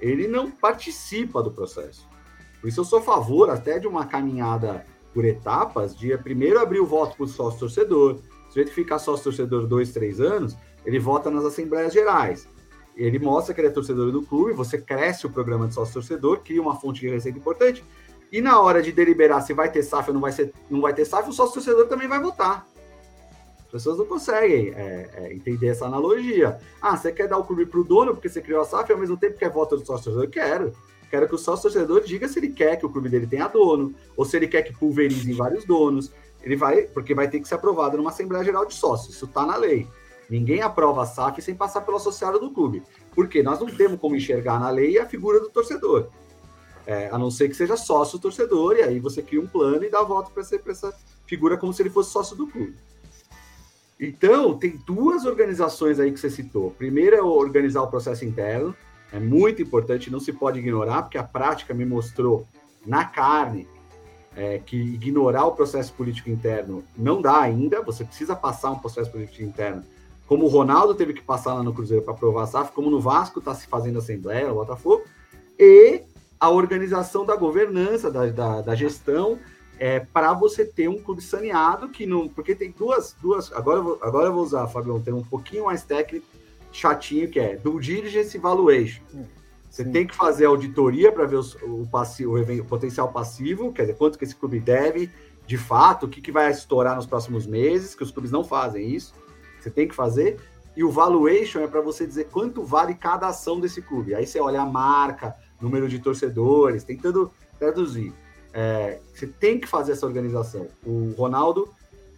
ele não participa do processo. Por isso eu sou a favor até de uma caminhada por etapas, de primeiro abrir o voto para o sócio torcedor. Se ele ficar sócio torcedor dois, três anos, ele vota nas assembleias gerais. Ele mostra que ele é torcedor do clube, você cresce o programa de sócio torcedor, cria uma fonte de receita importante. E na hora de deliberar se vai ter SAF ou não vai, ser, não vai ter SAF, o sócio torcedor também vai votar. As pessoas não conseguem é, é, entender essa analogia. Ah, você quer dar o clube para o dono porque você criou a SAF e ao mesmo tempo quer voto do sócio torcedor? Eu quero. Quero que o sócio torcedor diga se ele quer que o clube dele tenha dono, ou se ele quer que pulverize em vários donos. Ele vai, porque vai ter que ser aprovado numa Assembleia Geral de Sócios. Isso está na lei. Ninguém aprova a SAF sem passar pelo associado do clube. Porque nós não temos como enxergar na lei a figura do torcedor. É, a não ser que seja sócio torcedor, e aí você cria um plano e dá voto para essa figura como se ele fosse sócio do clube. Então, tem duas organizações aí que você citou. Primeiro é organizar o processo interno, é muito importante, não se pode ignorar, porque a prática me mostrou na carne é, que ignorar o processo político interno não dá ainda, você precisa passar um processo político interno, como o Ronaldo teve que passar lá no Cruzeiro para aprovar a SAF, como no Vasco está se fazendo Assembleia, no Botafogo, e a organização da governança, da, da, da gestão, é, para você ter um clube saneado que não. Porque tem duas. duas agora, eu vou, agora eu vou usar, Fabião, um termo um pouquinho mais técnico, chatinho, que é do diligence valuation. Hum, você Sim. tem que fazer auditoria para ver os, o, passivo, o potencial passivo, quer dizer, quanto que esse clube deve, de fato, o que, que vai estourar nos próximos meses, que os clubes não fazem isso. Você tem que fazer. E o valuation é para você dizer quanto vale cada ação desse clube. Aí você olha a marca, número de torcedores, tentando traduzir. É, você tem que fazer essa organização. O Ronaldo,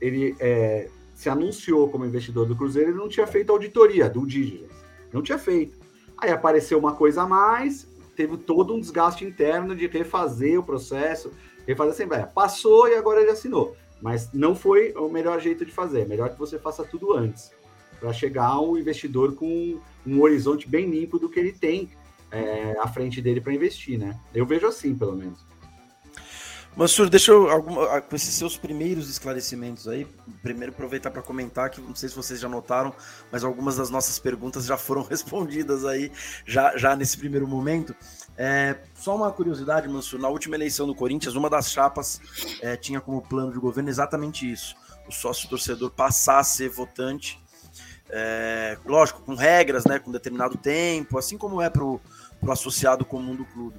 ele é, se anunciou como investidor do Cruzeiro, ele não tinha feito auditoria do Diligence. Não tinha feito. Aí apareceu uma coisa a mais, teve todo um desgaste interno de refazer o processo, refazer a Assembleia. Passou e agora ele assinou. Mas não foi o melhor jeito de fazer. É melhor que você faça tudo antes, para chegar ao investidor com um horizonte bem limpo do que ele tem é, à frente dele para investir, né? Eu vejo assim, pelo menos. Mansur, deixa eu, alguma, com esses seus primeiros esclarecimentos aí, primeiro aproveitar para comentar que não sei se vocês já notaram, mas algumas das nossas perguntas já foram respondidas aí, já, já nesse primeiro momento. É, só uma curiosidade, Mansur, na última eleição do Corinthians, uma das chapas é, tinha como plano de governo exatamente isso: o sócio torcedor passar a ser votante, é, lógico, com regras, né, com determinado tempo, assim como é para o associado comum do clube.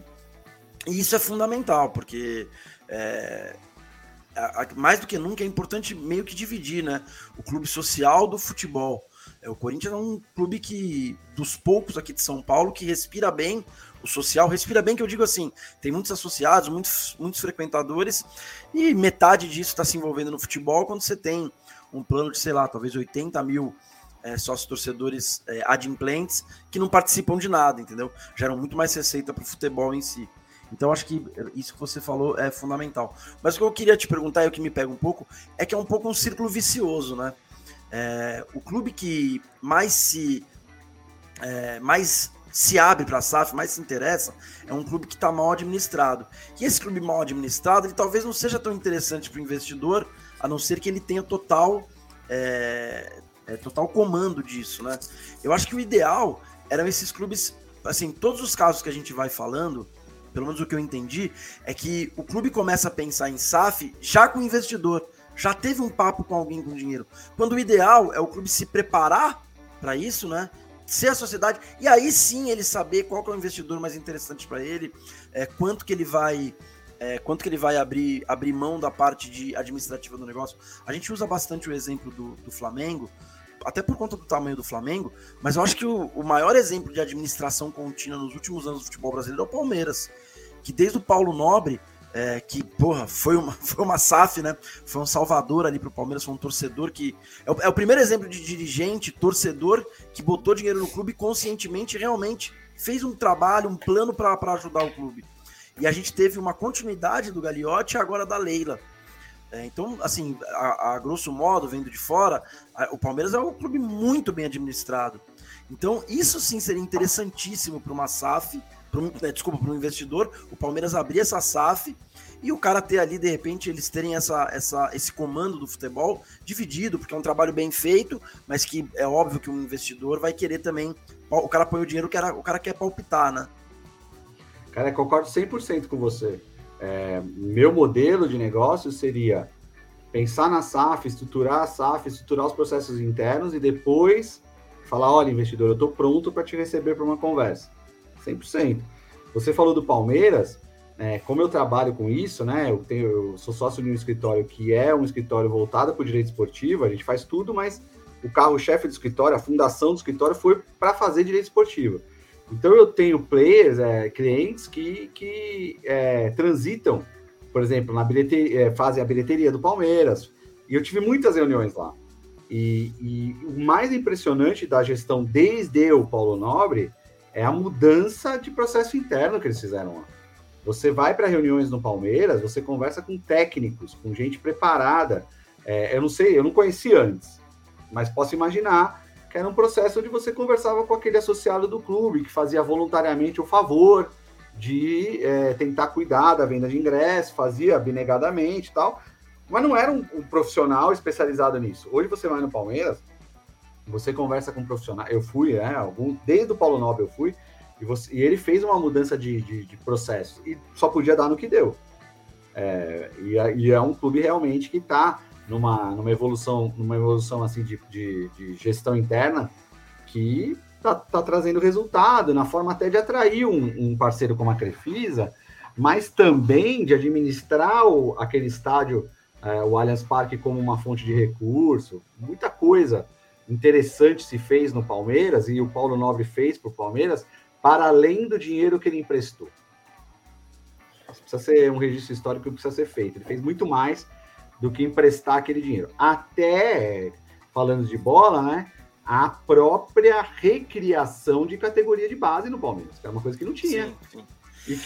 E isso é fundamental, porque é, mais do que nunca é importante meio que dividir, né? O clube social do futebol. É, o Corinthians é um clube que, dos poucos aqui de São Paulo, que respira bem, o social respira bem, que eu digo assim, tem muitos associados, muitos, muitos frequentadores, e metade disso está se envolvendo no futebol quando você tem um plano de, sei lá, talvez 80 mil é, sócios torcedores é, adimplentes que não participam de nada, entendeu? Geram muito mais receita para o futebol em si. Então acho que isso que você falou é fundamental. Mas o que eu queria te perguntar e o que me pega um pouco é que é um pouco um círculo vicioso, né? É, o clube que mais se é, mais se abre para a SAF, mais se interessa, é um clube que está mal administrado. E esse clube mal administrado, ele talvez não seja tão interessante para o investidor, a não ser que ele tenha total é, é, total comando disso, né? Eu acho que o ideal eram esses clubes, assim, todos os casos que a gente vai falando, pelo menos o que eu entendi, é que o clube começa a pensar em SAF já com o investidor, já teve um papo com alguém com dinheiro. Quando o ideal é o clube se preparar para isso, né? Ser a sociedade, e aí sim ele saber qual é o investidor mais interessante para ele, é, quanto que ele vai. É, quanto que ele vai abrir, abrir mão da parte de administrativa do negócio. A gente usa bastante o exemplo do, do Flamengo, até por conta do tamanho do Flamengo, mas eu acho que o, o maior exemplo de administração contínua nos últimos anos do futebol brasileiro é o Palmeiras que desde o Paulo Nobre, é, que, porra, foi uma, foi uma SAF, né? Foi um salvador ali pro Palmeiras, foi um torcedor que. É o, é o primeiro exemplo de dirigente, torcedor, que botou dinheiro no clube conscientemente realmente fez um trabalho, um plano para ajudar o clube. E a gente teve uma continuidade do Gagliotti agora da Leila. É, então, assim, a, a, grosso modo, vendo de fora, a, o Palmeiras é um clube muito bem administrado. Então, isso sim seria interessantíssimo para uma SAF, pra um, né, desculpa, para um investidor, o Palmeiras abrir essa SAF e o cara ter ali, de repente, eles terem essa, essa, esse comando do futebol dividido, porque é um trabalho bem feito, mas que é óbvio que um investidor vai querer também. O cara põe o dinheiro, o cara, o cara quer palpitar, né? Cara, concordo 100% com você. É, meu modelo de negócio seria pensar na SAF, estruturar a SAF, estruturar os processos internos e depois falar: olha, investidor, eu estou pronto para te receber para uma conversa. 100%. Você falou do Palmeiras, é, como eu trabalho com isso, né? Eu, tenho, eu sou sócio de um escritório que é um escritório voltado para o direito esportivo, a gente faz tudo, mas o carro-chefe do escritório, a fundação do escritório foi para fazer direito esportivo. Então eu tenho players, é, clientes que, que é, transitam, por exemplo, na bilheteria, é, fazem a bilheteria do Palmeiras. E eu tive muitas reuniões lá. E, e o mais impressionante da gestão desde o Paulo Nobre é a mudança de processo interno que eles fizeram lá. Você vai para reuniões no Palmeiras, você conversa com técnicos, com gente preparada. É, eu não sei, eu não conhecia antes, mas posso imaginar era um processo onde você conversava com aquele associado do clube, que fazia voluntariamente o favor de é, tentar cuidar da venda de ingresso, fazia abnegadamente e tal, mas não era um, um, profissional especializado nisso. Hoje você vai no Palmeiras, você conversa com um profissional. Eu fui, né? Algum, desde o Paulo Nobre eu fui. E, você, e ele fez uma mudança de, de, de, processo e só podia dar no que deu. É, e, é, e, é um clube realmente que está numa, numa evolução, numa evolução assim de, de, de gestão interna que está tá trazendo resultado na forma até de atrair um, um, parceiro como a Crefisa, mas também de administrar o, aquele estádio, é, o Allianz Parque, como uma fonte de recurso. Muita coisa interessante se fez no Palmeiras e o Paulo Nobre fez para o Palmeiras para além do dinheiro que ele emprestou. Precisa ser um registro histórico que precisa ser feito. Ele fez muito mais do que emprestar aquele dinheiro. Até, falando de bola, né? A própria recriação de categoria de base no Palmeiras, que era uma coisa que não tinha. Sim, sim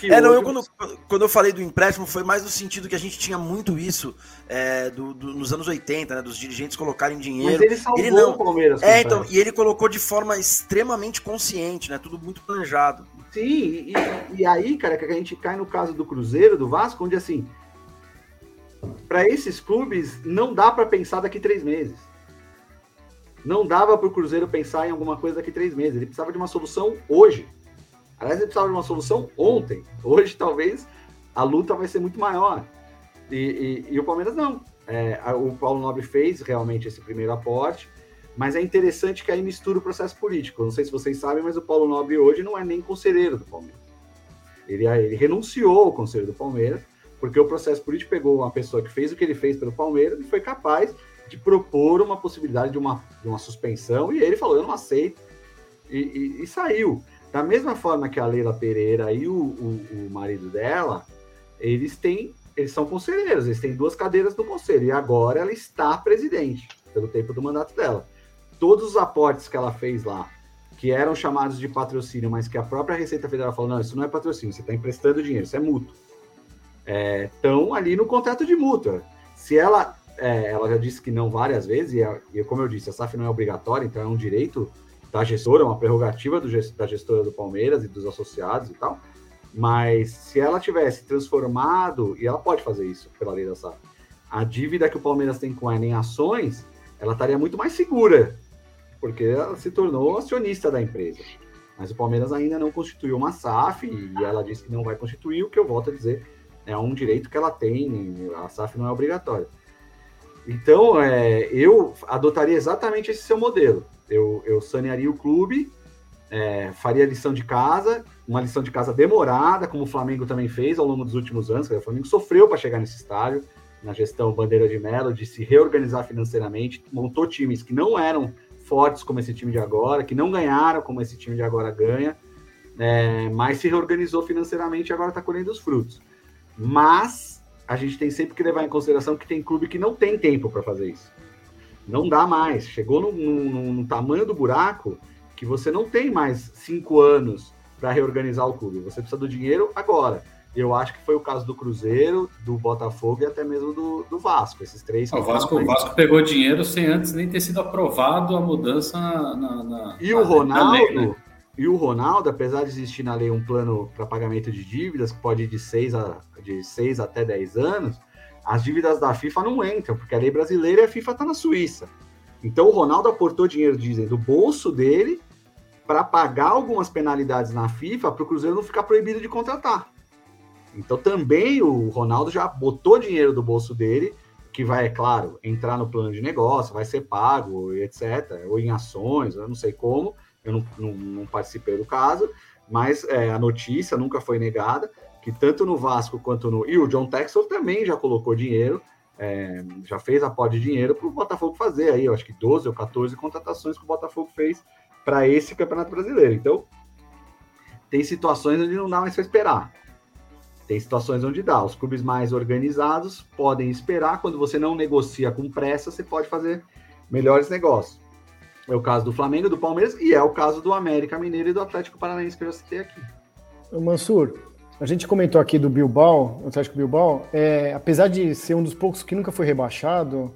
é, não, eu quando, quando eu falei do empréstimo foi mais no sentido que a gente tinha muito isso é, do, do, nos anos 80, né? Dos dirigentes colocarem dinheiro. Mas ele salvou ele não. o Palmeiras. É, então, e ele colocou de forma extremamente consciente, né? Tudo muito planejado. Sim, e, e aí, cara, que a gente cai no caso do Cruzeiro, do Vasco, onde assim, para esses clubes não dá para pensar daqui três meses. Não dava para o Cruzeiro pensar em alguma coisa daqui três meses. Ele precisava de uma solução hoje. Aliás, ele precisava de uma solução ontem. Hoje, talvez, a luta vai ser muito maior. E, e, e o Palmeiras não. É, o Paulo Nobre fez realmente esse primeiro aporte, mas é interessante que aí mistura o processo político. Não sei se vocês sabem, mas o Paulo Nobre hoje não é nem conselheiro do Palmeiras. Ele, ele renunciou ao conselho do Palmeiras, porque o processo político pegou uma pessoa que fez o que ele fez pelo Palmeiras e foi capaz de propor uma possibilidade de uma, de uma suspensão, e ele falou: Eu não aceito, e, e, e saiu. Da mesma forma que a Leila Pereira e o, o, o, marido dela, eles têm, eles são conselheiros, eles têm duas cadeiras no conselho, e agora ela está presidente, pelo tempo do mandato dela. Todos os aportes que ela fez lá, que eram chamados de patrocínio, mas que a própria Receita Federal falou: não, isso não é patrocínio, você está emprestando dinheiro, isso é mútuo. Estão é, ali no contrato de mútua. Se ela, é, ela já disse que não várias vezes, e, é, e como eu disse, a SAF não é obrigatória, então é um direito da gestora, uma prerrogativa do, da gestora do Palmeiras e dos associados e tal. Mas se ela tivesse transformado, e ela pode fazer isso pela lei da SAF, a dívida que o Palmeiras tem com ela em ações, ela estaria muito mais segura, porque ela se tornou acionista da empresa. Mas o Palmeiras ainda não constituiu uma SAF e ela disse que não vai constituir, o que eu volto a dizer é um direito que ela tem, a SAF não é obrigatória. Então, é, eu adotaria exatamente esse seu modelo. Eu, eu sanearia o clube, é, faria lição de casa, uma lição de casa demorada, como o Flamengo também fez ao longo dos últimos anos. O Flamengo sofreu para chegar nesse estádio, na gestão Bandeira de Melo, de se reorganizar financeiramente, montou times que não eram fortes como esse time de agora, que não ganharam como esse time de agora ganha, é, mas se reorganizou financeiramente e agora está colhendo os frutos. Mas a gente tem sempre que levar em consideração que tem clube que não tem tempo para fazer isso. Não dá mais. Chegou no, no, no, tamanho do buraco que você não tem mais cinco anos para reorganizar o clube. Você precisa do dinheiro agora. Eu acho que foi o caso do Cruzeiro, do Botafogo e até mesmo do, do Vasco. Esses três. O Vasco, o Vasco pegou dinheiro sem antes nem ter sido aprovado a mudança na. na, na e o Ronaldo. Lei, né? E o Ronaldo, apesar de existir na lei um plano para pagamento de dívidas, que pode ir de 6, a, de 6 até 10 anos, as dívidas da FIFA não entram, porque a lei brasileira e a FIFA está na Suíça. Então o Ronaldo aportou dinheiro, dizem, do bolso dele para pagar algumas penalidades na FIFA para o Cruzeiro não ficar proibido de contratar. Então também o Ronaldo já botou dinheiro do bolso dele, que vai, é claro, entrar no plano de negócio, vai ser pago, etc., ou em ações, eu não sei como, eu não, não, não participei do caso, mas é, a notícia nunca foi negada, que tanto no Vasco quanto no. E o John Texel também já colocou dinheiro, é, já fez a pó de dinheiro para o Botafogo fazer aí, eu acho que 12 ou 14 contratações que o Botafogo fez para esse Campeonato Brasileiro. Então, tem situações onde não dá mais para esperar. Tem situações onde dá. Os clubes mais organizados podem esperar. Quando você não negocia com pressa, você pode fazer melhores negócios. É o caso do Flamengo, do Palmeiras e é o caso do América Mineiro e do Atlético Paranaense que eu já citei aqui. Mansur, a gente comentou aqui do Bilbao, o Atlético Bilbao, é, apesar de ser um dos poucos que nunca foi rebaixado,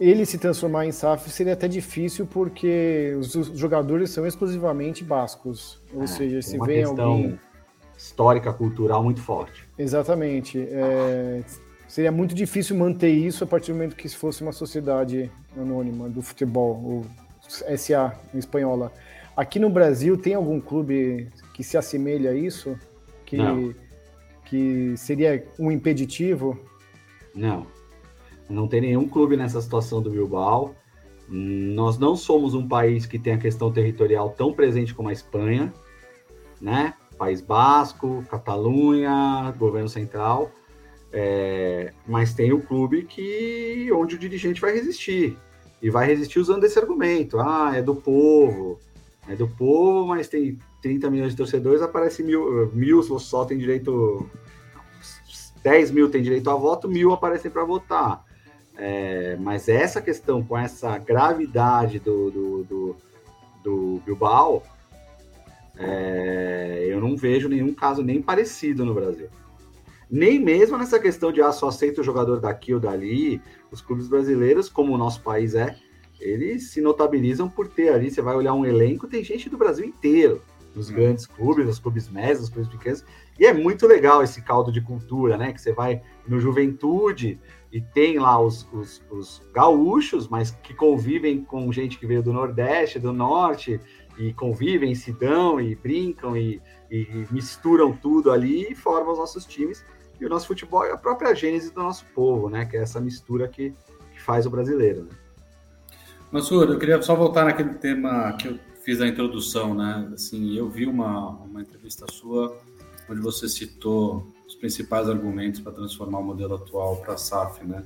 ele se transformar em SAF seria até difícil porque os jogadores são exclusivamente bascos. Ou é, seja, se vem alguém. Histórica, cultural muito forte. Exatamente. É, seria muito difícil manter isso a partir do momento que fosse uma sociedade anônima do futebol, o SA em espanhola. Aqui no Brasil, tem algum clube que se assemelha a isso? Que, Não. que seria um impeditivo? Não. Não tem nenhum clube nessa situação do Bilbao. Nós não somos um país que tem a questão territorial tão presente como a Espanha, né? País Basco, Catalunha, governo central. É, mas tem o clube que onde o dirigente vai resistir e vai resistir usando esse argumento. Ah, é do povo, é do povo, mas tem 30 milhões de torcedores, aparece mil, mil só tem direito, 10 mil tem direito a voto, mil aparecem para votar. É, mas essa questão com essa gravidade do, do, do, do Bilbao, é, eu não vejo nenhum caso nem parecido no Brasil. Nem mesmo nessa questão de ah, só aceita o jogador daqui ou dali, os clubes brasileiros, como o nosso país é, eles se notabilizam por ter ali, você vai olhar um elenco, tem gente do Brasil inteiro, nos hum. grandes clubes, nos clubes médios, nos clubes pequenos, e é muito legal esse caldo de cultura, né? Que você vai no Juventude, e tem lá os, os, os, gaúchos, mas que convivem com gente que veio do Nordeste, do Norte, e convivem, se dão e brincam e, e misturam tudo ali e formam os nossos times. E o nosso futebol é a própria gênese do nosso povo, né? Que é essa mistura que, que faz o brasileiro. Né? Mansur, eu queria só voltar naquele tema que eu fiz a introdução, né? Assim, eu vi uma, uma entrevista sua onde você citou os principais argumentos para transformar o modelo atual para a SAF, né?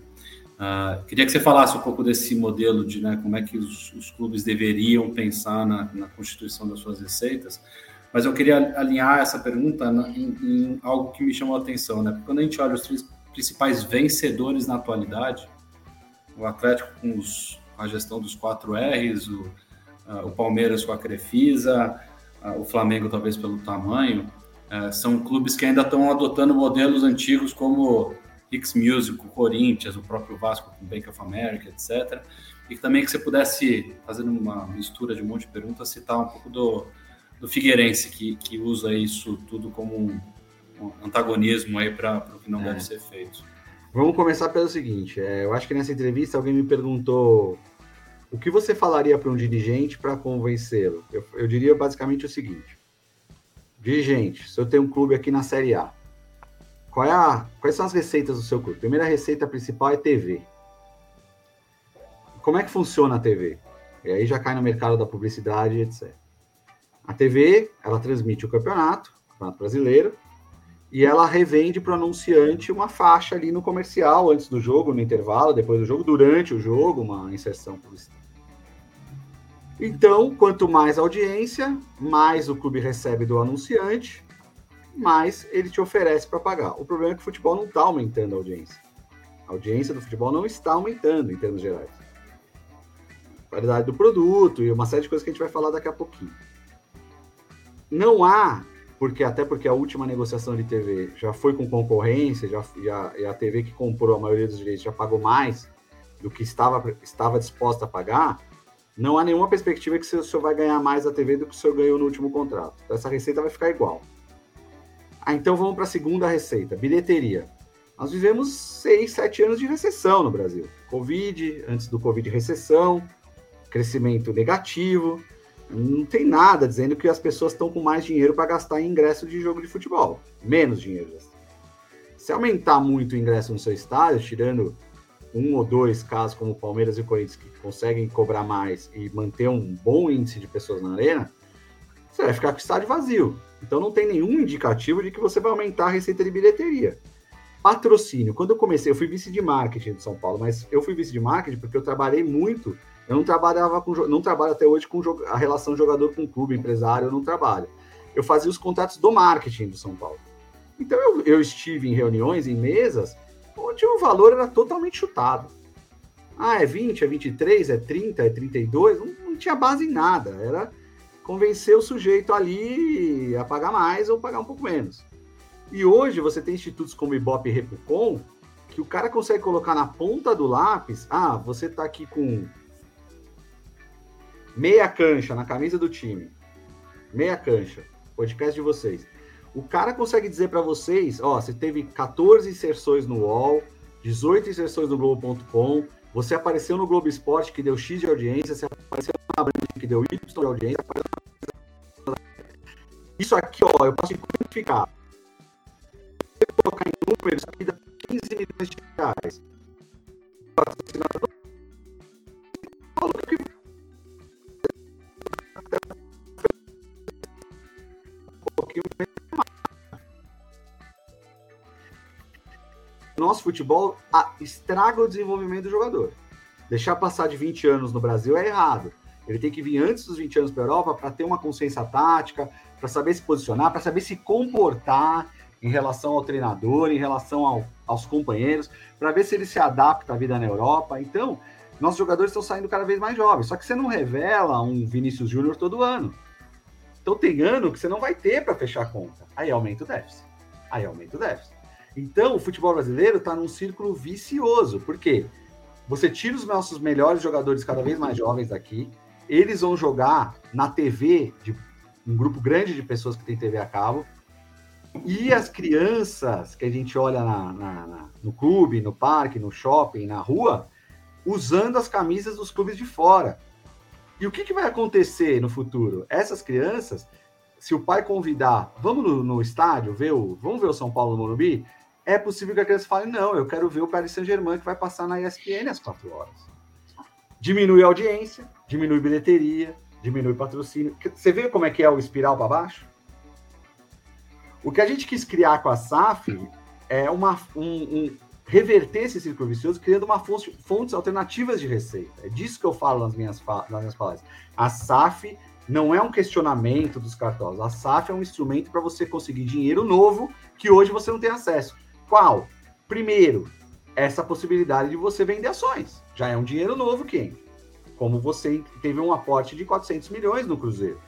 Uh, queria que você falasse um pouco desse modelo de né, como é que os, os clubes deveriam pensar na, na, constituição das suas receitas, mas eu queria alinhar essa pergunta em, em, algo que me chamou a atenção, né? Porque quando a gente olha os três principais vencedores na atualidade, o Atlético com, os, com a gestão dos quatro R's, o, uh, o Palmeiras com a Crefisa, uh, o Flamengo talvez pelo tamanho, é, são clubes que ainda estão adotando modelos antigos como Hicks Music, o Corinthians, o próprio Vasco com Bank of America, etc. E também que você pudesse, fazendo uma mistura de um monte de perguntas, citar um pouco do, do Figueirense, que, que usa isso tudo como um, um antagonismo aí para o que não é. deve ser feito. Vamos começar pelo seguinte: é, eu acho que nessa entrevista alguém me perguntou o que você falaria para um dirigente para convencê-lo. Eu, eu diria basicamente o seguinte: Dirigente, se eu tenho um clube aqui na Série A, qual é a, quais são as receitas do seu clube? Primeira receita principal é TV. Como é que funciona a TV? E aí já cai no mercado da publicidade, etc. A TV, ela transmite o campeonato, o campeonato brasileiro, e ela revende para o anunciante uma faixa ali no comercial, antes do jogo, no intervalo, depois do jogo, durante o jogo, uma inserção. Então, quanto mais audiência, mais o clube recebe do anunciante, mais ele te oferece para pagar. O problema é que o futebol não está aumentando a audiência. A audiência do futebol não está aumentando em termos gerais. A qualidade do produto e uma série de coisas que a gente vai falar daqui a pouquinho. Não há porque até porque a última negociação de TV já foi com concorrência, já, já e a TV que comprou a maioria dos direitos já pagou mais do que estava, estava disposta a pagar, não há nenhuma perspectiva que o senhor vai ganhar mais a TV do que o senhor ganhou no último contrato. Então, essa receita vai ficar igual. Ah, então vamos para a segunda receita, bilheteria. Nós vivemos seis, sete anos de recessão no Brasil. Covid, antes do Covid, recessão, crescimento negativo, não tem nada dizendo que as pessoas estão com mais dinheiro para gastar em ingresso de jogo de futebol. Menos dinheiro. Se aumentar muito o ingresso no seu estádio, tirando um ou dois casos como Palmeiras e Corinthians que conseguem cobrar mais e manter um bom índice de pessoas na arena, você vai ficar com o estádio vazio. Então não tem nenhum indicativo de que você vai aumentar a receita de bilheteria. Patrocínio. Quando eu comecei, eu fui vice de marketing de São Paulo, mas eu fui vice de marketing porque eu trabalhei muito eu não trabalhava com, não trabalho até hoje com a relação jogador com clube, empresário, eu não trabalho. Eu fazia os contatos do marketing do São Paulo. Então eu, eu estive em reuniões, em mesas, onde o valor era totalmente chutado. Ah, é 20, é 23, é 30, é 32, não, não tinha base em nada. Era convencer o sujeito ali a pagar mais ou pagar um pouco menos. E hoje você tem institutos como Ibope e Repucom, que o cara consegue colocar na ponta do lápis, ah, você está aqui com meia cancha na camisa do time, meia cancha, podcast de vocês. O cara consegue dizer para vocês, ó, você teve 14 inserções no UOL, 18 inserções no Globo.com, você apareceu no Globo Esporte que deu X de audiência, você apareceu na Band que deu Y de audiência. Isso aqui, ó, eu posso quantificar. Se eu colocar em números, aqui dá 15 milhões de reais. Patrocinador nosso futebol estraga o desenvolvimento do jogador. Deixar passar de 20 anos no Brasil é errado. Ele tem que vir antes dos 20 anos para a Europa para ter uma consciência tática, para saber se posicionar, para saber se comportar em relação ao treinador, em relação ao, aos companheiros, para ver se ele se adapta à vida na Europa. Então, nossos jogadores estão saindo cada vez mais jovens. Só que você não revela um Vinícius Júnior todo ano. Então tem ano que você não vai ter para fechar a conta. Aí aumenta o déficit. Aí aumenta o déficit. Então, o futebol brasileiro está num círculo vicioso. Por quê? Você tira os nossos melhores jogadores cada vez mais jovens daqui, eles vão jogar na TV de um grupo grande de pessoas que tem TV a cabo, e as crianças que a gente olha na, na, na, no clube, no parque, no shopping, na rua, usando as camisas dos clubes de fora. E o que, que vai acontecer no futuro? Essas crianças, se o pai convidar, vamos no, no estádio ver o, vamos ver o São Paulo no Morumbi, é possível que a criança fale: não, eu quero ver o Paris Saint-Germain que vai passar na ESPN às quatro horas. Diminui a audiência, diminui bilheteria, diminui patrocínio. Você vê como é que é o espiral para baixo? O que a gente quis criar com a SAF é uma, um, um reverter esse círculo vicioso, criando uma fonte, fontes alternativas de receita. É disso que eu falo nas minhas, nas minhas palestras. A SAF não é um questionamento dos cartões. A SAF é um instrumento para você conseguir dinheiro novo que hoje você não tem acesso. Qual? Primeiro, essa possibilidade de você vender ações. Já é um dinheiro novo que entra. Como você teve um aporte de 400 milhões no Cruzeiro,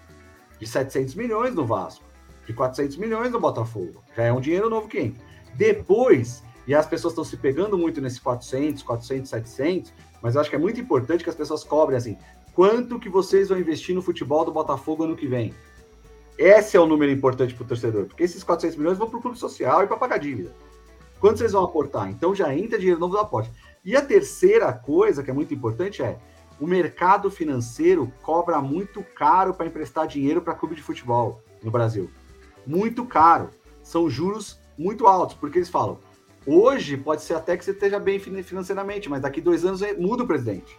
de 700 milhões no Vasco, de 400 milhões no Botafogo. Já é um dinheiro novo que entra. Depois, e as pessoas estão se pegando muito nesse 400, 400, 700, mas eu acho que é muito importante que as pessoas cobrem assim, quanto que vocês vão investir no futebol do Botafogo ano que vem? Esse é o número importante para o torcedor, porque esses 400 milhões vão para o clube social e para pagar dívida. Quanto vocês vão aportar? Então já entra dinheiro novo do aporte. E a terceira coisa que é muito importante é o mercado financeiro cobra muito caro para emprestar dinheiro para clube de futebol no Brasil. Muito caro. São juros muito altos, porque eles falam: hoje pode ser até que você esteja bem financeiramente, mas daqui dois anos muda o presidente.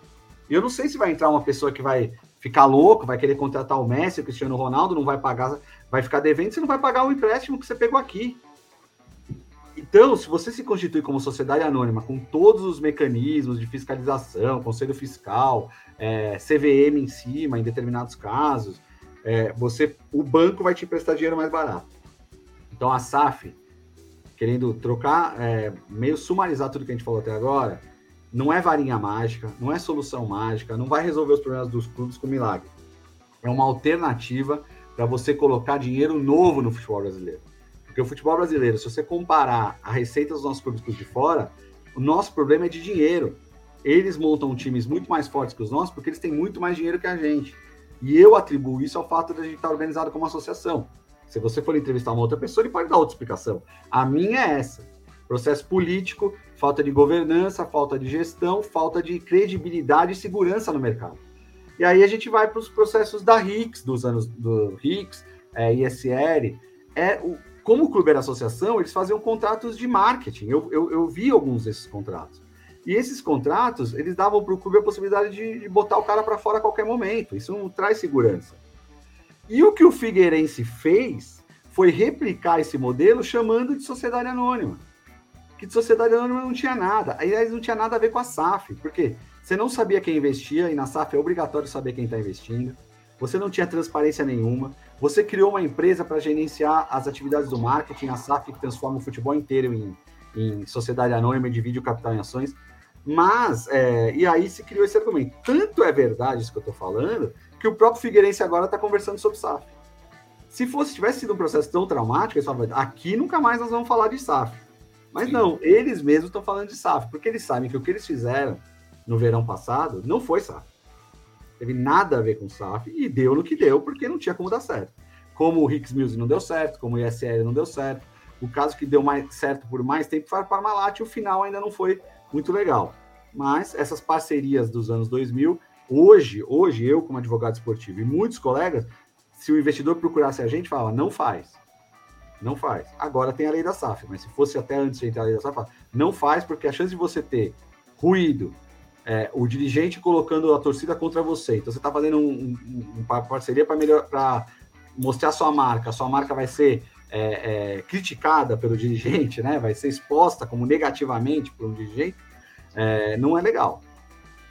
E eu não sei se vai entrar uma pessoa que vai ficar louco, vai querer contratar o Messi, o Cristiano Ronaldo, não vai pagar, vai ficar devendo, você não vai pagar o empréstimo que você pegou aqui. Então, se você se constitui como sociedade anônima com todos os mecanismos de fiscalização, conselho fiscal, é, CVM em cima, em determinados casos, é, você, o banco vai te emprestar dinheiro mais barato. Então, a SAF, querendo trocar, é, meio sumarizar tudo que a gente falou até agora, não é varinha mágica, não é solução mágica, não vai resolver os problemas dos clubes com milagre. É uma alternativa para você colocar dinheiro novo no futebol brasileiro. Porque o futebol brasileiro, se você comparar a receita dos nossos clubes de fora, o nosso problema é de dinheiro. Eles montam times muito mais fortes que os nossos porque eles têm muito mais dinheiro que a gente. E eu atribuo isso ao fato de a gente estar organizado como associação. Se você for entrevistar uma outra pessoa, ele pode dar outra explicação. A minha é essa: processo político, falta de governança, falta de gestão, falta de credibilidade e segurança no mercado. E aí a gente vai para os processos da RICS, dos anos do RICS, é, ISR. É, o, como o clube era associação, eles faziam contratos de marketing. Eu, eu, eu vi alguns desses contratos. E esses contratos, eles davam para o clube a possibilidade de, de botar o cara para fora a qualquer momento. Isso não traz segurança. E o que o Figueirense fez foi replicar esse modelo chamando de sociedade anônima. Que de sociedade anônima não tinha nada. Aliás, não tinha nada a ver com a SAF. Por quê? Você não sabia quem investia, e na SAF é obrigatório saber quem está investindo. Você não tinha transparência nenhuma. Você criou uma empresa para gerenciar as atividades do marketing, a SAF que transforma o futebol inteiro em, em sociedade anônima e divide o capital em ações. Mas, é, e aí se criou esse argumento. Tanto é verdade isso que eu estou falando, que o próprio Figueirense agora está conversando sobre SAF. Se fosse tivesse sido um processo tão traumático, eles falavam, aqui nunca mais nós vamos falar de SAF. Mas Sim. não, eles mesmos estão falando de SAF, porque eles sabem que o que eles fizeram no verão passado não foi SAF. Teve nada a ver com SAF e deu no que deu, porque não tinha como dar certo. Como o Hicks Music não deu certo, como o ISL não deu certo. O caso que deu mais certo por mais tempo foi a Parmalat e o final ainda não foi muito legal. Mas essas parcerias dos anos 2000, hoje, hoje eu como advogado esportivo e muitos colegas, se o investidor procurasse a gente, falava, não faz. Não faz. Agora tem a lei da SAF, mas se fosse até antes de entrar a lei da SAF, não faz porque a chance de você ter ruído, é, o dirigente colocando a torcida contra você, então você está fazendo um, um, uma parceria para melhor para mostrar sua marca, a sua marca vai ser é, é, criticada pelo dirigente, né? Vai ser exposta como negativamente por um dirigente, é, não é legal.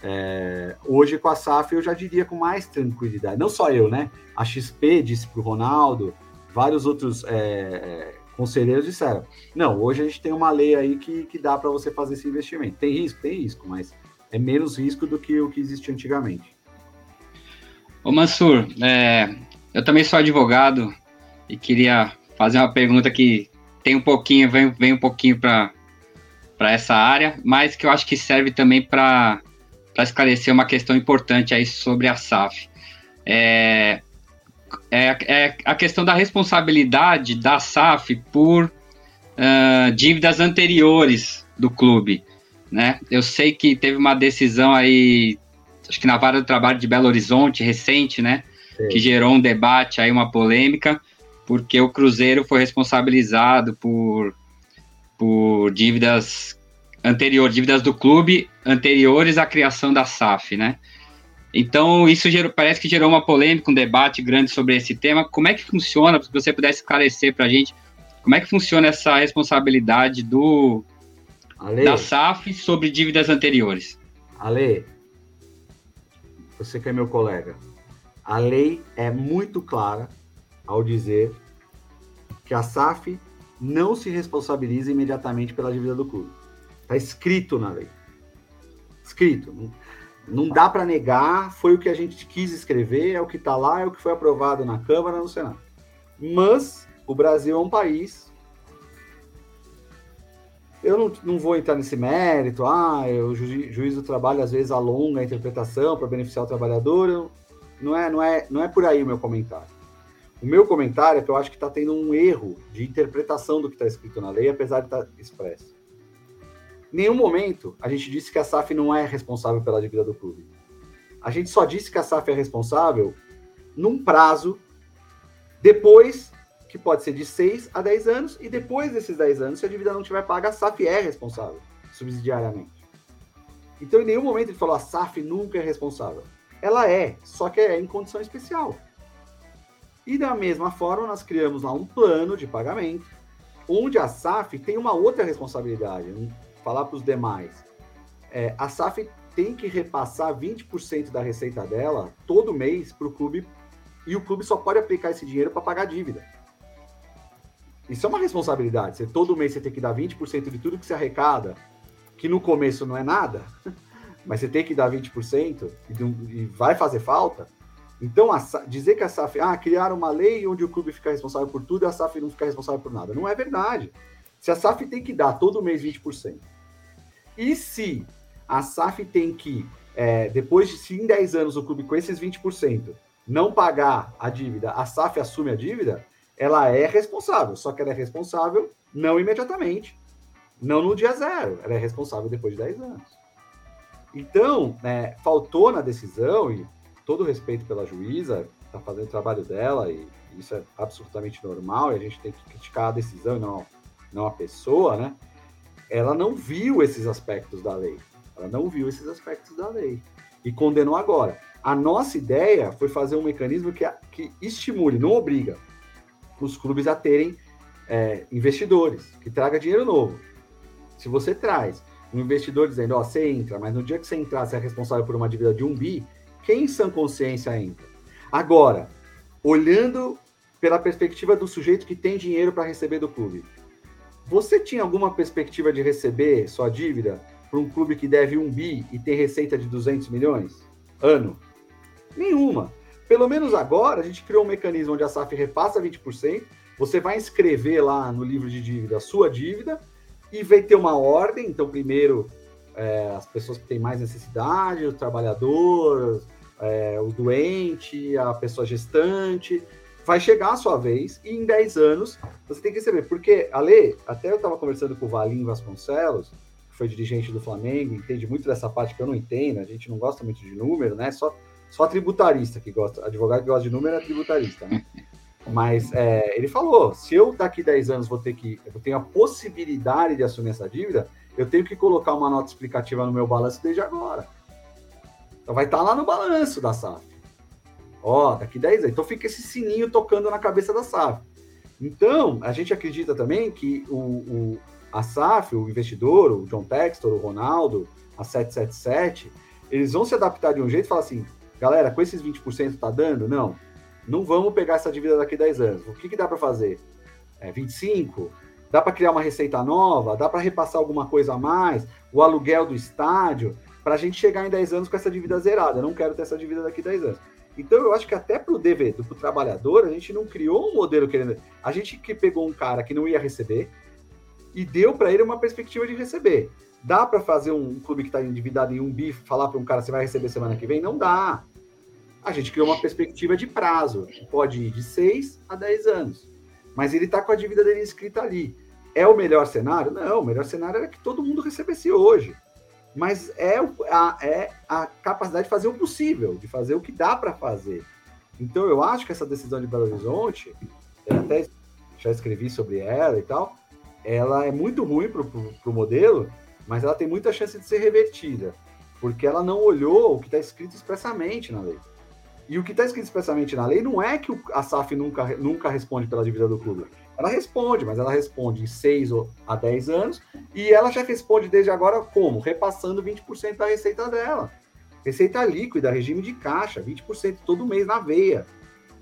É, hoje com a SAF eu já diria com mais tranquilidade. Não só eu, né? A XP disse para o Ronaldo, vários outros é, é, conselheiros disseram: não, hoje a gente tem uma lei aí que, que dá para você fazer esse investimento. Tem risco? Tem risco, mas é menos risco do que o que existia antigamente. Ô Mansur, é, eu também sou advogado e queria fazer uma pergunta que tem um pouquinho, vem, vem um pouquinho para essa área, mas que eu acho que serve também para esclarecer uma questão importante aí sobre a SAF. É, é, é a questão da responsabilidade da SAF por uh, dívidas anteriores do clube. Né? Eu sei que teve uma decisão aí, acho que na vara do trabalho de Belo Horizonte, recente, né? Que gerou um debate aí, uma polêmica porque o Cruzeiro foi responsabilizado por, por dívidas anteriores, dívidas do clube anteriores à criação da SAF, né? Então, isso gerou, parece que gerou uma polêmica, um debate grande sobre esse tema. Como é que funciona, se você pudesse esclarecer para a gente, como é que funciona essa responsabilidade do Ale, da SAF sobre dívidas anteriores? Ale, você que é meu colega, a lei é muito clara ao dizer que a SAF não se responsabiliza imediatamente pela dívida do clube. Está escrito na lei. Escrito. Não, dá para negar, foi o que a gente quis escrever, é o que está lá, é o que foi aprovado na Câmara, no Senado. Mas o Brasil é um país. Eu não, não vou entrar nesse mérito, ah, o juiz do trabalho às vezes alonga a interpretação para beneficiar o trabalhador. Não é, não, é, não é por aí o meu comentário. O meu comentário é que eu acho que está tendo um erro de interpretação do que está escrito na lei, apesar de estar tá expresso. Nenhum momento a gente disse que a SAF não é responsável pela dívida do clube. A gente só disse que a SAF é responsável num prazo depois, que pode ser de 6 a 10 anos, e depois desses 10 anos, se a dívida não tiver paga, a SAF é responsável subsidiariamente. Então, em nenhum momento ele falou a SAF nunca é responsável. Ela é, só que é em condição especial. E da mesma forma, nós criamos lá um plano de pagamento, onde a SAF tem uma outra responsabilidade. Falar para os demais. É, a SAF tem que repassar 20% da receita dela todo mês para o clube, e o clube só pode aplicar esse dinheiro para pagar a dívida. Isso é uma responsabilidade. Você, todo mês você tem que dar 20% de tudo que você arrecada, que no começo não é nada, mas você tem que dar 20% e, e vai fazer falta Então, a, dizer que a SAF, ah, criaram uma lei onde o clube fica responsável por tudo e a SAF não fica responsável por nada. Não é verdade. Se a SAF tem que dar todo mês 20%, e se a SAF tem que, é, depois de se em 10 anos o clube com esses 20% não pagar a dívida, a SAF assume a dívida, ela é responsável, só que ela é responsável não imediatamente, não no dia zero, ela é responsável depois de 10 anos. Então, né, faltou na decisão, e todo respeito pela juíza, está fazendo o trabalho dela, e isso é absolutamente normal, e a gente tem que criticar a decisão e não, não a pessoa, né? Ela não viu esses aspectos da lei. Ela não viu esses aspectos da lei. E condenou agora. A nossa ideia foi fazer um mecanismo que, que estimule, não obriga, os clubes a terem é, investidores, que traga dinheiro novo. Se você traz um investidor dizendo, ó, você entra, mas no dia que você entrar, você é responsável por uma dívida de um bi, quem em sã consciência entra? Agora, olhando pela perspectiva do sujeito que tem dinheiro para receber do clube, você tinha alguma perspectiva de receber sua dívida para um clube que deve um bi e tem receita de 200 milhões ano? Nenhuma. Pelo menos agora, a gente criou um mecanismo onde a SAF repassa 20%, você vai inscrever lá no livro de dívida a sua dívida, e vai ter uma ordem. Então, primeiro, é, as pessoas que têm mais necessidade, os trabalhadores, é, o doente, a pessoa gestante. Vai chegar a sua vez e em 10 anos você tem que receber. Porque, Ale, até eu estava conversando com o Valim Vasconcelos, que foi dirigente do Flamengo, entende muito dessa parte que eu não entendo, a gente não gosta muito de número, né? Só, só tributarista que gosta, advogado que gosta de número é tributarista, né? Mas é, ele falou: se eu daqui 10 anos vou ter que, eu tenho a possibilidade de assumir essa dívida, eu tenho que colocar uma nota explicativa no meu balanço desde agora. Então vai estar lá no balanço da SAF. Ó, daqui 10 anos. Então fica esse sininho tocando na cabeça da SAF. Então, a gente acredita também que o, o, a SAF, o investidor, o John Textor, o Ronaldo, a 777, eles vão se adaptar de um jeito e falar assim: galera, com esses 20% tá dando? Não não vamos pegar essa dívida daqui a 10 anos. O que, que dá para fazer? É 25? Dá para criar uma receita nova? Dá para repassar alguma coisa a mais? O aluguel do estádio? Para a gente chegar em 10 anos com essa dívida zerada. Eu não quero ter essa dívida daqui a 10 anos. Então, eu acho que até para o devedor, trabalhador, a gente não criou um modelo querendo. A gente que pegou um cara que não ia receber e deu para ele uma perspectiva de receber. Dá para fazer um clube que está endividado em um bi falar para um cara você vai receber semana que vem? Não dá a gente criou uma perspectiva de prazo, que pode ir de 6 a 10 anos. Mas ele está com a dívida dele escrita ali. É o melhor cenário? Não, o melhor cenário era que todo mundo recebesse hoje. Mas é a, é a capacidade de fazer o possível, de fazer o que dá para fazer. Então eu acho que essa decisão de Belo Horizonte, até já escrevi sobre ela e tal, ela é muito ruim para o modelo, mas ela tem muita chance de ser revertida, porque ela não olhou o que está escrito expressamente na lei. E o que está escrito expressamente na lei não é que a SAF nunca, nunca responde pela dívida do clube. Ela responde, mas ela responde em 6 a 10 anos, e ela já responde desde agora como? Repassando 20% da receita dela. Receita líquida, regime de caixa, 20% todo mês na veia,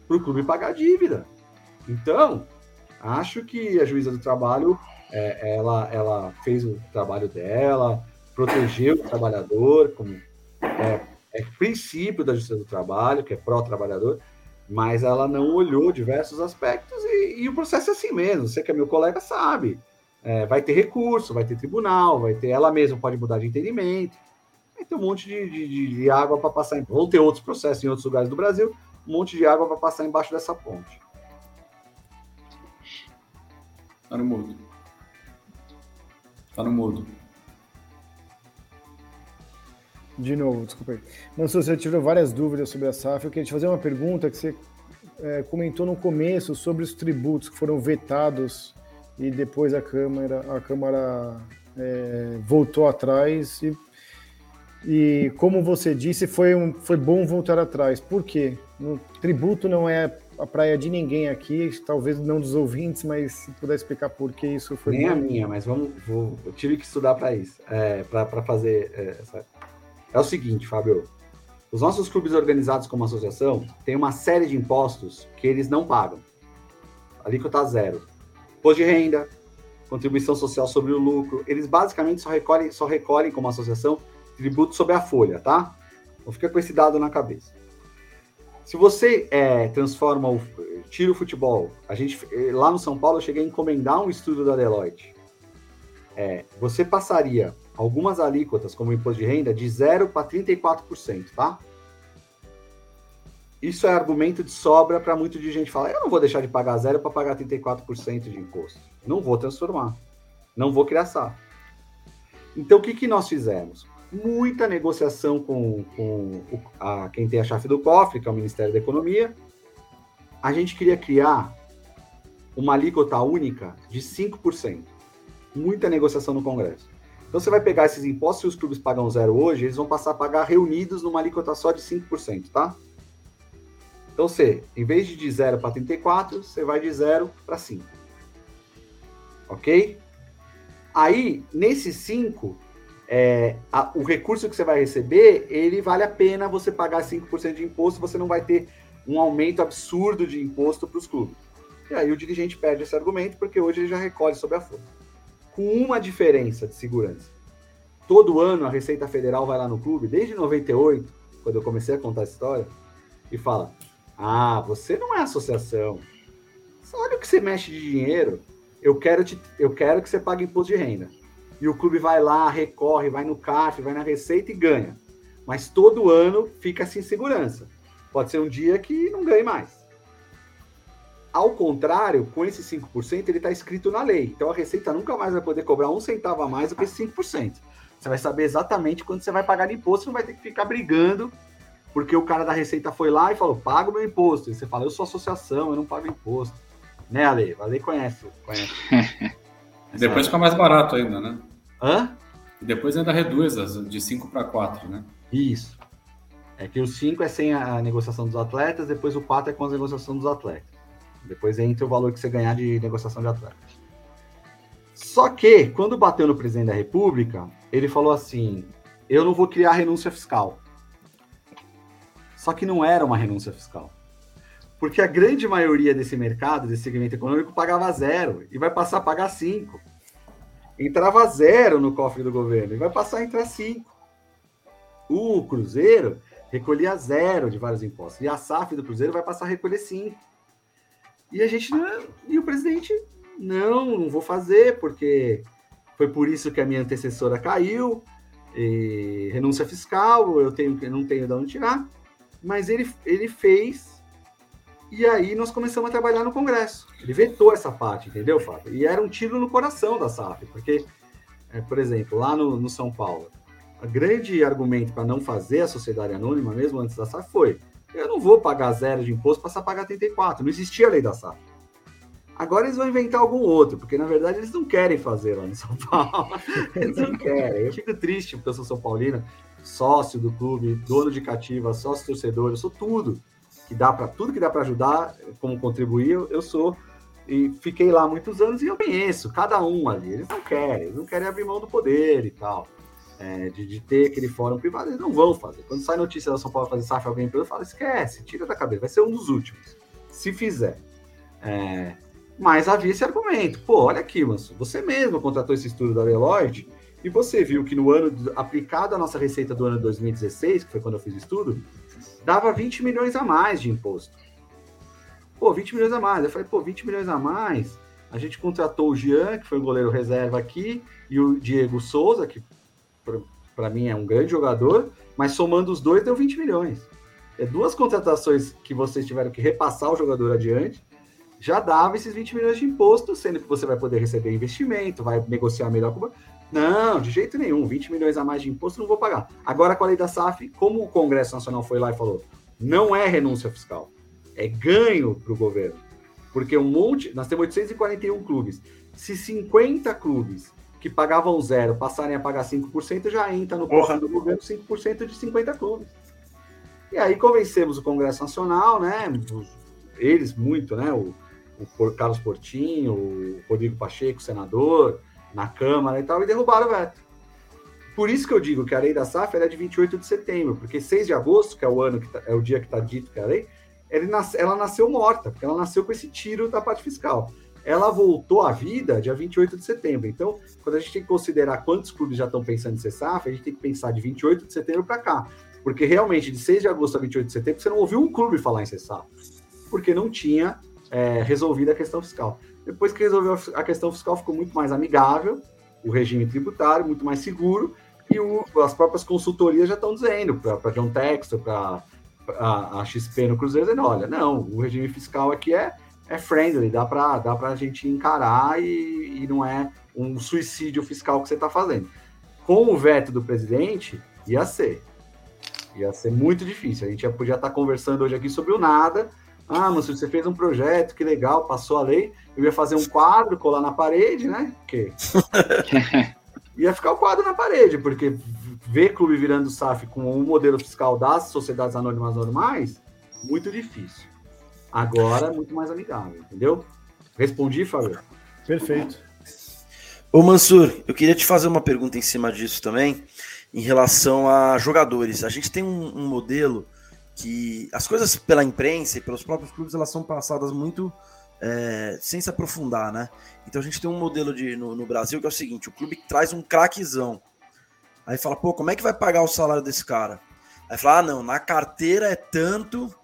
para o clube pagar dívida. Então, acho que a juíza do trabalho, é, ela, ela fez o trabalho dela, protegeu o trabalhador, como é, é princípio da justiça do trabalho, que é pró-trabalhador, mas ela não olhou diversos aspectos e, e, o processo é assim mesmo. Você que é meu colega sabe. É, vai ter recurso, vai ter tribunal, vai ter ela mesma pode mudar de entendimento. Vai ter um monte de, de, de água para passar. Em, vão ter outros processos em outros lugares do Brasil, um monte de água para passar embaixo dessa ponte. Tá no mudo. Tá no mudo. De novo, desculpa aí. Mansur, você tirou várias dúvidas sobre a SAF. Eu queria te fazer uma pergunta que você é, comentou no começo sobre os tributos que foram vetados e depois a Câmara, a Câmara é, voltou atrás e, e, como você disse, foi, um, foi bom voltar atrás. Por quê? O tributo não é a praia de ninguém aqui, talvez não dos ouvintes, mas se puder explicar por que isso foi Nem bom. a minha, mas vamos, vou, eu tive que estudar para isso, é, para fazer é, essa é o seguinte, Fábio. Os nossos clubes organizados como associação têm uma série de impostos que eles não pagam. Alíquota zero. Imposto de renda, contribuição social sobre o lucro. Eles basicamente só recolhem, só recolhem como associação tributo sobre a folha, tá? Então fica com esse dado na cabeça. Se você é, transforma o tira o futebol, a gente lá no São Paulo eu cheguei a encomendar um estudo da Deloitte. É, você passaria algumas alíquotas, como imposto de renda, de 0 para 34%, tá? Isso é argumento de sobra para muito de gente falar: eu não vou deixar de pagar zero para pagar 34% de imposto. Não vou transformar. Não vou criar SAF. Então, o que, que nós fizemos? Muita negociação com, com a, quem tem a chave do cofre, que é o Ministério da Economia. A gente queria criar uma alíquota única de 5%. Muita negociação no Congresso. Então, você vai pegar esses impostos, se os clubes pagam zero hoje, eles vão passar a pagar reunidos numa alíquota só de 5%, tá? Então, você, em vez de de 0 para 34, você vai de 0 para 5. Ok? Aí, nesse 5, é, a, o recurso que você vai receber, ele vale a pena você pagar 5% de imposto, você não vai ter um aumento absurdo de imposto para os clubes. E aí o dirigente perde esse argumento, porque hoje ele já recolhe sobre a folha. Com uma diferença de segurança. Todo ano a Receita Federal vai lá no clube, desde 98, quando eu comecei a contar essa história, e fala: Ah, você não é associação. Olha o que você mexe de dinheiro eu quero, te, eu quero que você pague imposto de renda. E o clube vai lá, recorre, vai no CAF, vai na Receita e ganha. Mas todo ano fica sem segurança. Pode ser um dia que não ganhe mais. Ao contrário, com esse 5%, ele está escrito na lei. Então a Receita nunca mais vai poder cobrar um centavo a mais do que esse 5%. Você vai saber exatamente quanto você vai pagar de imposto, não vai ter que ficar brigando, porque o cara da Receita foi lá e falou: paga o meu imposto. E você fala: eu sou associação, eu não pago imposto. Né, Ale? Ale conhece. conhece. depois fica mais barato ainda, né? Hã? E depois ainda reduz de 5 para 4, né? Isso. É que o 5 é sem a negociação dos atletas, depois o 4 é com a negociação dos atletas. Depois entra o valor que você ganhar de negociação de atletas. Só que, quando bateu no presidente da República, ele falou assim: eu não vou criar renúncia fiscal. Só que não era uma renúncia fiscal. Porque a grande maioria desse mercado, desse segmento econômico, pagava zero e vai passar a pagar cinco. Entrava zero no cofre do governo e vai passar a entrar cinco. O Cruzeiro recolhia zero de vários impostos. E a SAF do Cruzeiro vai passar a recolher cinco. E a gente não, e o presidente não, não vou fazer porque foi por isso que a minha antecessora caiu, renúncia fiscal, eu tenho não tenho de onde tirar. Mas ele, ele fez e aí nós começamos a trabalhar no Congresso. Ele vetou essa parte, entendeu, Fábio? E era um tiro no coração da SAF, porque, é, por exemplo, lá no, no São Paulo, o grande argumento para não fazer a sociedade anônima, mesmo antes da SAF, foi: eu não vou pagar zero de imposto, passar a pagar 34. Não existia a lei da SAF. Agora eles vão inventar algum outro, porque na verdade eles não querem fazer lá no São Paulo. Eles não querem. Eu fico triste porque eu sou São Paulino, sócio do clube, dono de cativa, sócio torcedor, eu sou tudo que dá para tudo que dá para ajudar, como contribuir, eu, eu, sou e fiquei lá muitos anos e eu conheço cada um ali. Eles não querem, eles não querem abrir mão do poder e tal. É, de, de, ter aquele fórum privado, eles não vão fazer. Quando sai notícia da São Paulo fazer SAF, alguém eu falo, esquece, tira da cabeça, vai ser um dos últimos, se fizer. É, mas havia esse argumento, pô, olha aqui, Manso, você mesmo contratou esse estudo da Deloitte e você viu que no ano aplicado a nossa receita do ano 2016, que foi quando eu fiz o estudo, dava 20 milhões a mais de imposto. Pô, 20 milhões a mais. Eu falei, pô, 20 milhões a mais. A gente contratou o Jean, que foi o goleiro reserva aqui, e o Diego Souza, que para mim é um grande jogador, mas somando os dois deu 20 milhões. É duas contratações que vocês tiveram que repassar o jogador adiante, já dava esses 20 milhões de imposto, sendo que você vai poder receber investimento, vai negociar melhor com não, de jeito nenhum. 20 milhões a mais de imposto não vou pagar. Agora, com a lei da SAF, como o Congresso Nacional foi lá e falou, não é renúncia fiscal, é ganho para o governo. Porque um monte. Nós temos 841 clubes. Se 50 clubes que pagavam zero passarem a pagar 5%, já entra no cofre do governo 5% de 50 clubes. E aí convencemos o Congresso Nacional, né? Eles muito, né? O, o Carlos Portinho, o Rodrigo Pacheco, senador, na Câmara e tal, e derrubaram o veto. Por isso que eu digo que a lei da SAF é de 28 de setembro, porque 6 de agosto, que é o ano que tá, é o dia que está dito que é a lei, ela nasceu morta, porque ela nasceu com esse tiro da parte fiscal. Ela voltou à vida dia 28 de setembro. Então, quando a gente tem que considerar quantos clubes já estão pensando em ser SAF, a gente tem que pensar de 28 de setembro para cá. Porque realmente, de 6 de agosto a 28 de setembro, você não ouviu um clube falar em cessar, porque não tinha é, resolvido a questão fiscal. Depois que resolveu a questão fiscal, ficou muito mais amigável, o regime tributário, muito mais seguro, e o, as próprias consultorias já estão dizendo, para John Textor, para a, a, XP no Cruzeiro, dizendo, olha, não, o regime fiscal aqui é, é friendly, dá para dá a gente encarar e, e não é um suicídio fiscal que você está fazendo. Com o veto do presidente, ia ser. Ia ser muito difícil. A gente já podia estar tá conversando hoje aqui sobre o nada. Ah, mas você fez um projeto, que legal, passou a lei. Eu ia fazer um quadro, colar na parede, né? Que ia ficar o quadro na parede, porque ver clube virando SAF com o um modelo fiscal das sociedades anônimas normais, muito difícil. Agora é muito mais amigável, entendeu? Respondi, Fábio? Perfeito. Ô Mansur, eu queria te fazer uma pergunta em cima disso também, em relação a jogadores. A gente tem um, um modelo que as coisas pela imprensa e pelos próprios clubes elas são passadas muito é, sem se aprofundar, né? Então a gente tem um modelo de, no, no, Brasil que é o seguinte: o clube traz um craquezão. Aí fala, pô, como é que vai pagar o salário desse cara? Aí fala, ah, não, na carteira é tanto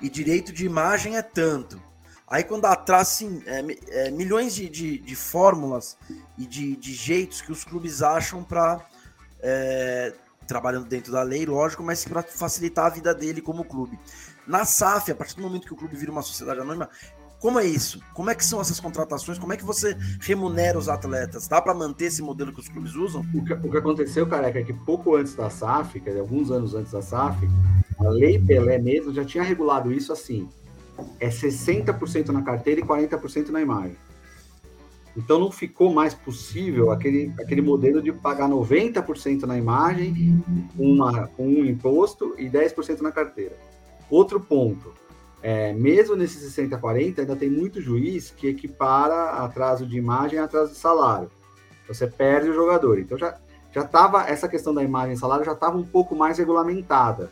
e direito de imagem é tanto. Aí quando atrás, é, é, milhões de, de, de, fórmulas e de, de jeitos que os clubes acham para é, trabalhando dentro da lei, lógico, mas para facilitar a vida dele como clube. Na SAF, a partir do momento que o clube vira uma sociedade anônima, como é isso? Como é que são essas contratações? Como é que você remunera os atletas? Dá para manter esse modelo que os clubes usam? O que, o que aconteceu, careca, é que pouco antes da SAF, quer dizer, alguns anos antes da SAF, a Lei Pelé mesmo já tinha regulado isso assim: é 60% na carteira e 40% na imagem. Então não ficou mais possível aquele, aquele modelo de pagar 90% na imagem, uma, um imposto e 10% na carteira. Outro ponto, é, mesmo nesse 60-40, ainda tem muito juiz que equipara atraso de imagem a atraso de salário. Você perde o jogador. Então já já estava essa questão da imagem e salário já estava um pouco mais regulamentada.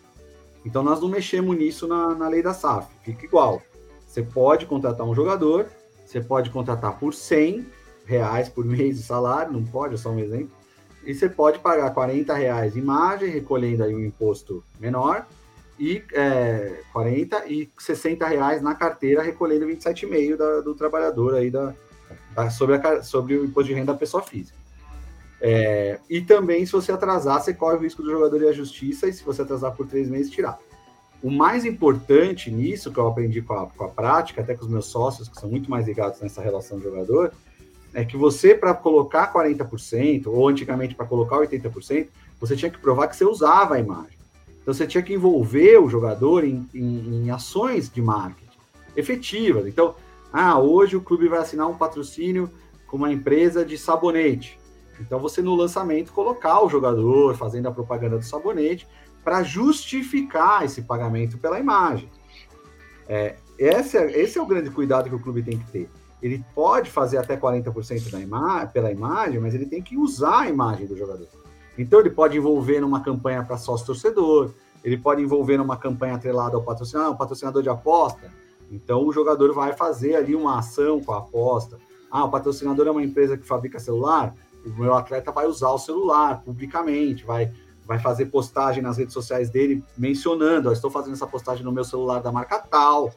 Então nós não mexemos nisso na, na lei da SAF. Fica igual. Você pode contratar um jogador, você pode contratar por 100 reais por mês de salário, não pode, é só um exemplo. E você pode pagar 40 reais imagem, recolhendo aí um imposto menor, e é, 40 e 60 reais na carteira, recolhendo 27,5 do trabalhador aí da, da, sobre, a, sobre o imposto de renda da pessoa física. É, e também, se você atrasar, você corre o risco do jogador ir à justiça, e se você atrasar por três meses, tirar. O mais importante nisso, que eu aprendi com a, com a prática, até com os meus sócios, que são muito mais ligados nessa relação jogador, é que você, para colocar 40%, ou antigamente para colocar 80%, você tinha que provar que você usava a imagem. Então você tinha que envolver o jogador em, em, em ações de marketing efetivas. Então, ah, hoje o clube vai assinar um patrocínio com uma empresa de sabonete. Então você no lançamento colocar o jogador fazendo a propaganda do sabonete para justificar esse pagamento pela imagem. É, esse, é, esse é o grande cuidado que o clube tem que ter. Ele pode fazer até 40% da ima pela imagem, mas ele tem que usar a imagem do jogador. Então ele pode envolver numa campanha para sócio torcedor, ele pode envolver numa campanha atrelada ao patrocinador, um patrocinador de aposta. Então o jogador vai fazer ali uma ação com a aposta. Ah, o patrocinador é uma empresa que fabrica celular, o meu atleta vai usar o celular publicamente, vai vai fazer postagem nas redes sociais dele mencionando, oh, estou fazendo essa postagem no meu celular da marca tal,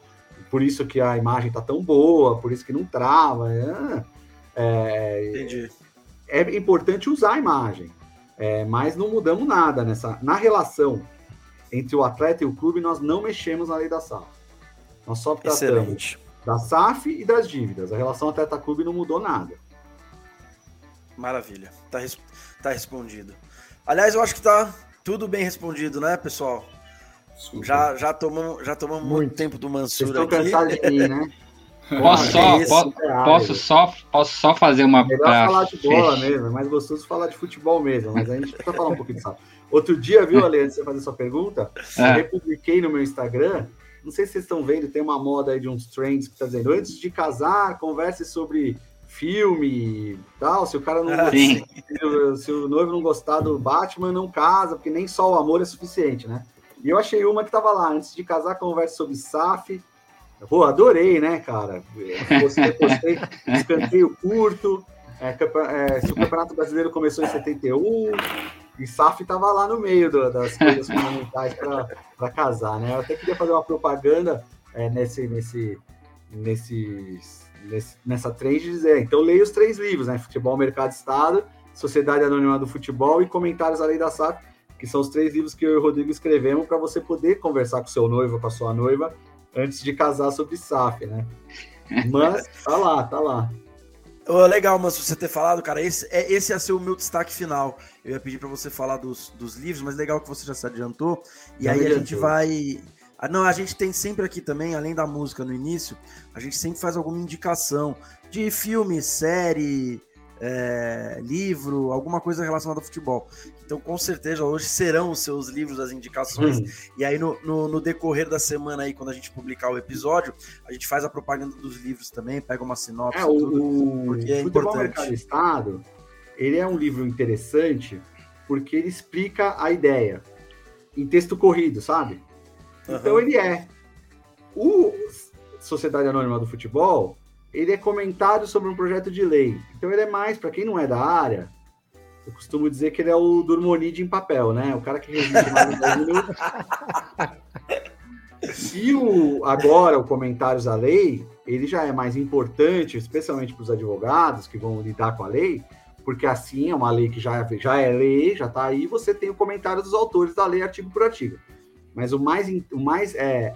por isso que a imagem está tão boa, por isso que não trava. É, é, Entendi. É importante usar a imagem. É, mas não mudamos nada nessa. Na relação entre o atleta e o clube, nós não mexemos na lei da SAF. Nós só tratamos Excelente. da SAF e das dívidas. A relação atleta-clube não mudou nada. Maravilha. Tá, res... tá respondido. Aliás, eu acho que tá tudo bem respondido, né, pessoal? Já, já tomamos, já tomamos muito, muito tempo do Mansur aqui. De mim, né? Posso só, é posso, posso, só, posso só fazer uma. Melhor pra... falar de bola mesmo, é mais gostoso falar de futebol mesmo, mas a gente precisa falar um pouquinho de sapo. Outro dia, viu, Ale, antes de você fazer sua pergunta, é. eu republiquei no meu Instagram. Não sei se vocês estão vendo, tem uma moda aí de uns trends que tá dizendo: antes de casar, converse sobre filme e tal. Se o cara não. Ah, se, se o noivo não gostar do Batman, não casa, porque nem só o amor é suficiente, né? E eu achei uma que tava lá, antes de casar, converse sobre SAF, Pô, adorei, né, cara? Gostei, gostei. Escanteio curto. É, é, se o Campeonato Brasileiro começou em 71, E SAF estava lá no meio do, das coisas fundamentais para casar, né? Eu até queria fazer uma propaganda é, nesse, nesse, nesse, nesse, nessa trend de dizer, então leia os três livros, né? Futebol, Mercado Estado, Sociedade Anônima do Futebol e Comentários à Lei da SAF, que são os três livros que eu e o Rodrigo escrevemos para você poder conversar com seu noivo, com a sua noiva, antes de casar sobre SAF, né? Mas tá lá, tá lá. Oh, legal, mas você ter falado, cara, esse, é, esse ia ser o meu destaque final. Eu ia pedir para você falar dos, dos livros, mas legal que você já se adiantou. E já aí a gente vai. Ah, não, a gente tem sempre aqui também, além da música no início, a gente sempre faz alguma indicação de filme, série, é, livro, alguma coisa relacionada ao futebol. Então, com certeza, hoje serão os seus livros, as indicações. Hum. E aí, no, no, no, decorrer da semana, aí, quando a gente publicar o episódio, a gente faz a propaganda dos livros também, pega uma sinopse. É, o, tudo, porque é Futebol importante. Estado, ele é um livro interessante porque ele explica a ideia em texto corrido, sabe? Uhum. Então, ele é. O Sociedade Anônima do Futebol ele é comentário sobre um projeto de lei. Então ele é mais, para quem não é da área, eu costumo dizer que ele é o Durmonide em papel, né? O cara que resiste mais de 10 minutos. E o, agora, o Comentários à Lei, ele já é mais importante, especialmente para os advogados que vão lidar com a lei, porque assim é uma lei que já, já é lei, já está aí, você tem o comentário dos autores da lei artigo por artigo. Mas o mais, o mais é,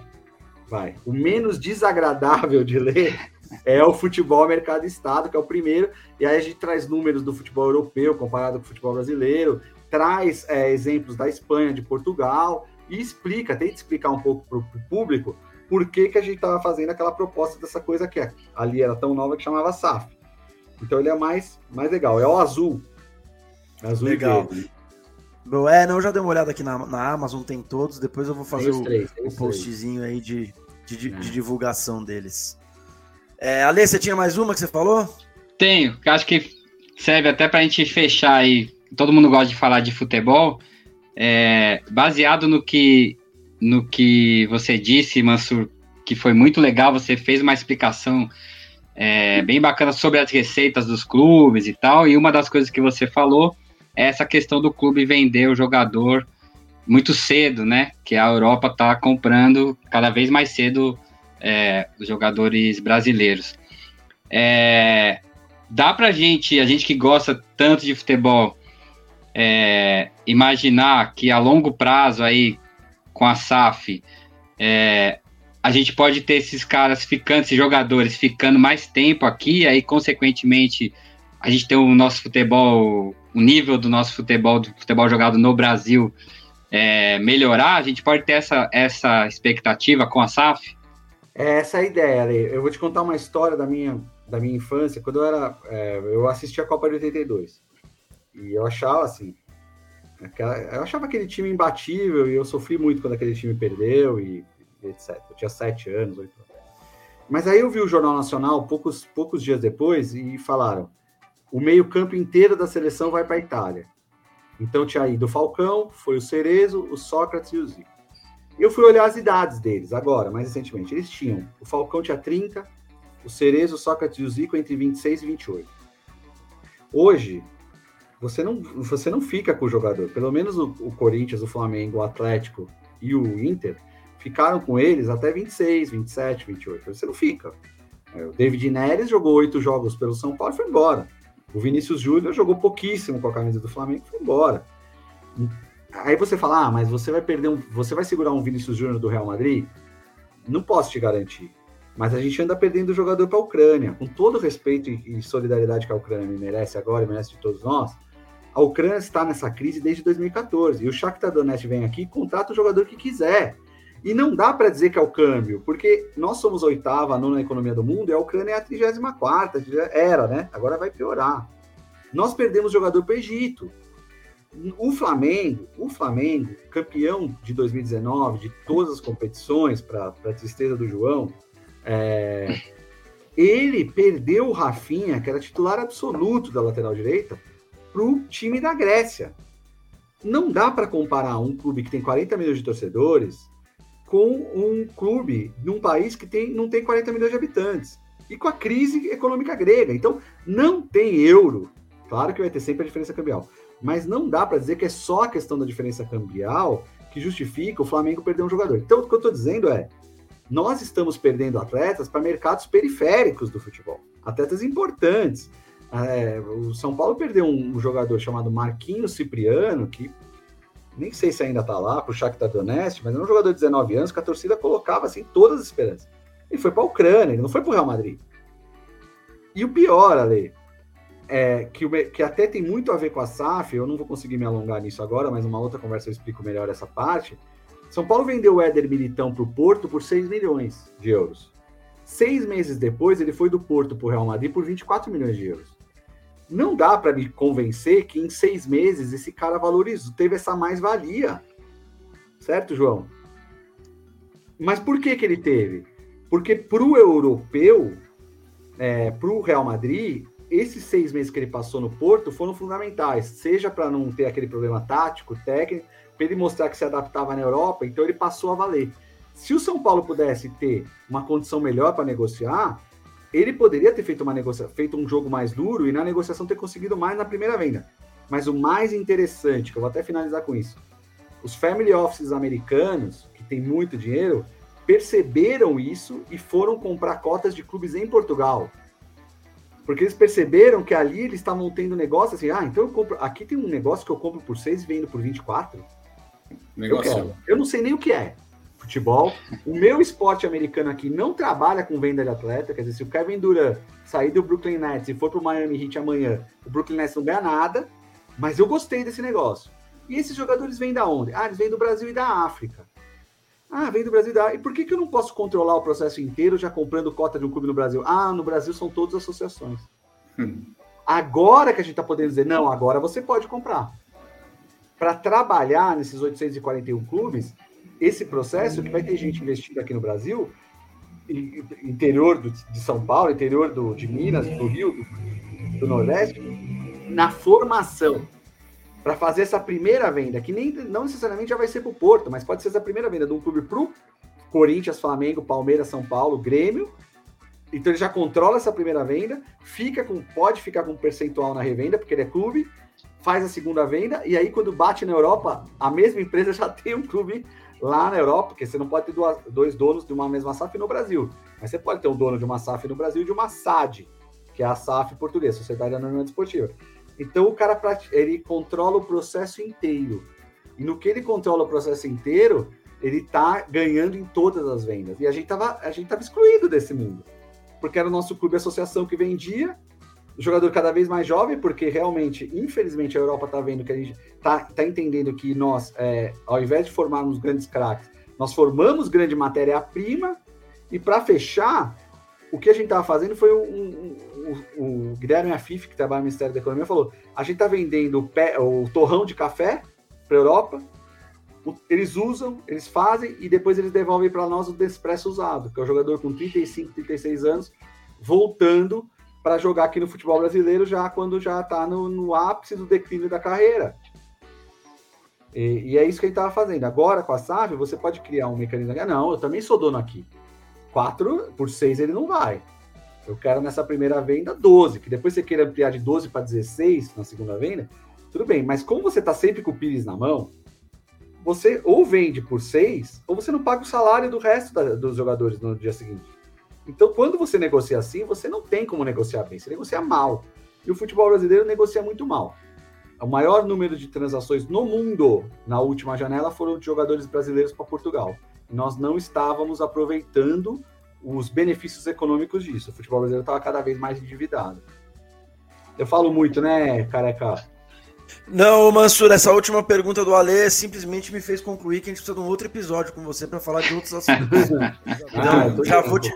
vai, o menos desagradável de ler é o futebol mercado estado, que é o primeiro, e aí a gente traz números do futebol europeu comparado com o futebol brasileiro, traz é, exemplos da Espanha, de Portugal, e explica, tenta explicar um pouco para o público por que, que a gente estava fazendo aquela proposta dessa coisa que ali era tão nova que chamava SAF. Então ele é mais, mais legal, é o azul. Azul legal. e verde. Bom, é, não, já dei uma olhada aqui na, na Amazon, tem todos, depois eu vou fazer o, três, o postzinho aí de, de, de, é. de divulgação deles. É, Ale, você tinha mais uma que você falou? Tenho, que acho que serve até para a gente fechar aí. Todo mundo gosta de falar de futebol. É, baseado no que, no que você disse, Mansur, que foi muito legal, você fez uma explicação é, bem bacana sobre as receitas dos clubes e tal. E uma das coisas que você falou essa questão do clube vender o jogador muito cedo, né? Que a Europa está comprando cada vez mais cedo é, os jogadores brasileiros. É, dá pra gente, a gente que gosta tanto de futebol, é, imaginar que a longo prazo aí, com a SAF, é, a gente pode ter esses caras ficando, esses jogadores ficando mais tempo aqui, aí consequentemente a gente tem o nosso futebol, o nível do nosso futebol, do futebol jogado no Brasil é, melhorar, a gente pode ter essa, essa expectativa com a SAF? É essa a ideia, Ale. Eu vou te contar uma história da minha, da minha infância. Quando eu era. É, eu assisti a Copa de 82. E eu achava assim. Aquela, eu achava aquele time imbatível e eu sofri muito quando aquele time perdeu e, e etc. Eu tinha sete anos, oito anos. Mas aí eu vi o Jornal Nacional poucos, poucos dias depois e falaram: o meio-campo inteiro da seleção vai para a Itália. Então tinha ido o Falcão, foi o Cerezo, o Sócrates e o Zico. Eu fui olhar as idades deles agora, mais recentemente. Eles tinham. O Falcão tinha 30, o Cerezo, o Sócrates e o Zico entre 26 e 28. Hoje, você não, você não fica com o jogador. Pelo menos o, o Corinthians, o Flamengo, o Atlético e o Inter ficaram com eles até 26, 27, 28. Você não fica. É, o David Neres jogou oito jogos pelo São Paulo e foi embora. O Vinícius Júnior jogou pouquíssimo com a camisa do Flamengo e foi embora. Aí você fala, ah, mas você vai perder um. Você vai segurar um Vinícius Júnior do Real Madrid? Não posso te garantir. Mas a gente anda perdendo o jogador para a Ucrânia. Com todo o respeito e solidariedade que a Ucrânia me merece agora e merece de todos nós, a Ucrânia está nessa crise desde 2014. E o Shakhtar Donetsk vem aqui e contrata o jogador que quiser. E não dá para dizer que é o câmbio, porque nós somos a oitava, a nona economia do mundo e a Ucrânia é a 34 quarta, era, né? Agora vai piorar. Nós perdemos jogador para o Egito. O Flamengo, o Flamengo, campeão de 2019 de todas as competições, para a tristeza do João, é, ele perdeu o Rafinha, que era titular absoluto da lateral direita, para o time da Grécia. Não dá para comparar um clube que tem 40 milhões de torcedores com um clube num país que tem, não tem 40 milhões de habitantes. E com a crise econômica grega. Então, não tem euro. Claro que vai ter sempre a diferença cambial Mas não dá para dizer que é só a questão da diferença cambial que justifica o Flamengo perder um jogador. Então, o que eu estou dizendo é, nós estamos perdendo atletas para mercados periféricos do futebol, atletas importantes. É, o São Paulo perdeu um, jogador chamado Marquinhos Cipriano, que nem sei se ainda está lá, para o Shakhtar Donetsk, mas era um jogador de 19 anos que a torcida colocava assim todas as esperanças. Ele foi para a Ucrânia, ele não foi para o Real Madrid. E o pior, Ale, é, que, que até tem muito a ver com a SAF, eu não vou conseguir me alongar nisso agora, mas uma outra conversa eu explico melhor essa parte. São Paulo vendeu o Éder Militão para o Porto por 6 milhões de euros. Seis meses depois, ele foi do Porto para o Real Madrid por 24 milhões de euros. Não dá para me convencer que em seis meses esse cara valorizou, teve essa mais-valia. Certo, João? Mas por que, que ele teve? Porque para o europeu, é, para o Real Madrid, esses seis meses que ele passou no Porto foram fundamentais, seja para não ter aquele problema tático, técnico, para ele mostrar que se adaptava na Europa, então ele passou a valer. Se o São Paulo pudesse ter uma condição melhor para negociar, ele poderia ter feito uma negociação, feito um jogo mais duro e na negociação ter conseguido mais na primeira venda. Mas o mais interessante, que eu vou até finalizar com isso, os family offices americanos, que têm muito dinheiro, perceberam isso e foram comprar cotas de clubes em Portugal. Porque eles perceberam que ali eles estavam tendo negócio assim, ah, então eu compro. Aqui tem um negócio que eu compro por 6 e vendo por 24. Negócio. Eu, quero. eu não sei nem o que é futebol. O meu esporte americano aqui não trabalha com venda de atleta. Quer dizer, se o Kevin Durant sair do Brooklyn Nets e for para o Miami Heat amanhã, o Brooklyn Nets não ganha nada. Mas eu gostei desse negócio. E esses jogadores vêm da onde? Ah, eles vêm do Brasil e da África. Ah, vem do Brasil e da. E por que, que eu não posso controlar o processo inteiro já comprando cota de um clube no Brasil? Ah, no Brasil são todas associações. Hum. Agora que a gente está podendo dizer, não, agora você pode comprar. Para trabalhar nesses 841 clubes, esse processo que vai ter gente investindo aqui no Brasil, interior do, de São Paulo, interior do, de Minas, do Rio, do, do Nordeste, na formação para fazer essa primeira venda, que nem não necessariamente já vai ser para o Porto, mas pode ser essa primeira venda de um clube para o Corinthians, Flamengo, Palmeiras, São Paulo, Grêmio. Então ele já controla essa primeira venda, fica com, pode ficar com um percentual na revenda, porque ele é clube, faz a segunda venda, e aí quando bate na Europa, a mesma empresa já tem um clube lá na Europa, porque você não pode ter dois donos de uma mesma SAF no Brasil. Mas você pode ter um dono de uma SAF no Brasil e de uma SAD, que é a SAF portuguesa, Sociedade Anônima Desportiva. Então o cara ele controla o processo inteiro. E no que ele controla o processo inteiro, ele está ganhando em todas as vendas. E a gente tava, a gente tava excluído desse mundo. Porque era o nosso clube associação que vendia, jogador cada vez mais jovem, porque realmente, infelizmente, a Europa está vendo que a gente está tá entendendo que nós, é, ao invés de formarmos grandes craques, nós formamos grande matéria-prima, e para fechar, o que a gente estava fazendo foi um, um, o Guilherme Afif, que trabalha no Ministério da Economia, falou: a gente está vendendo o, pé, o torrão de café para a Europa, eles usam, eles fazem e depois eles devolvem para nós o Despresso usado, que é o jogador com 35, 36 anos, voltando para jogar aqui no futebol brasileiro já quando já está no, no, ápice do declínio da carreira. E, e é isso que ele estava fazendo. Agora, com a SAF, você pode criar um mecanismo. Não, eu também sou dono aqui. 4 por 6 ele não vai. Eu quero nessa primeira venda 12, que depois você queira ampliar de 12 para 16 na segunda venda, tudo bem, mas como você está sempre com o Pires na mão, você ou vende por 6, ou você não paga o salário do resto da, dos jogadores no dia seguinte. Então, quando você negocia assim, você não tem como negociar bem, você negocia mal. E o futebol brasileiro negocia muito mal. O maior número de transações no mundo na última janela foram de jogadores brasileiros para Portugal. Nós não estávamos aproveitando os benefícios econômicos disso. O futebol brasileiro estava cada vez mais endividado. Eu falo muito, né, careca? Não, Mansur, essa última pergunta do Ale simplesmente me fez concluir que a gente precisa de um outro episódio com você para falar de outros assuntos. ah, então, já vou, te,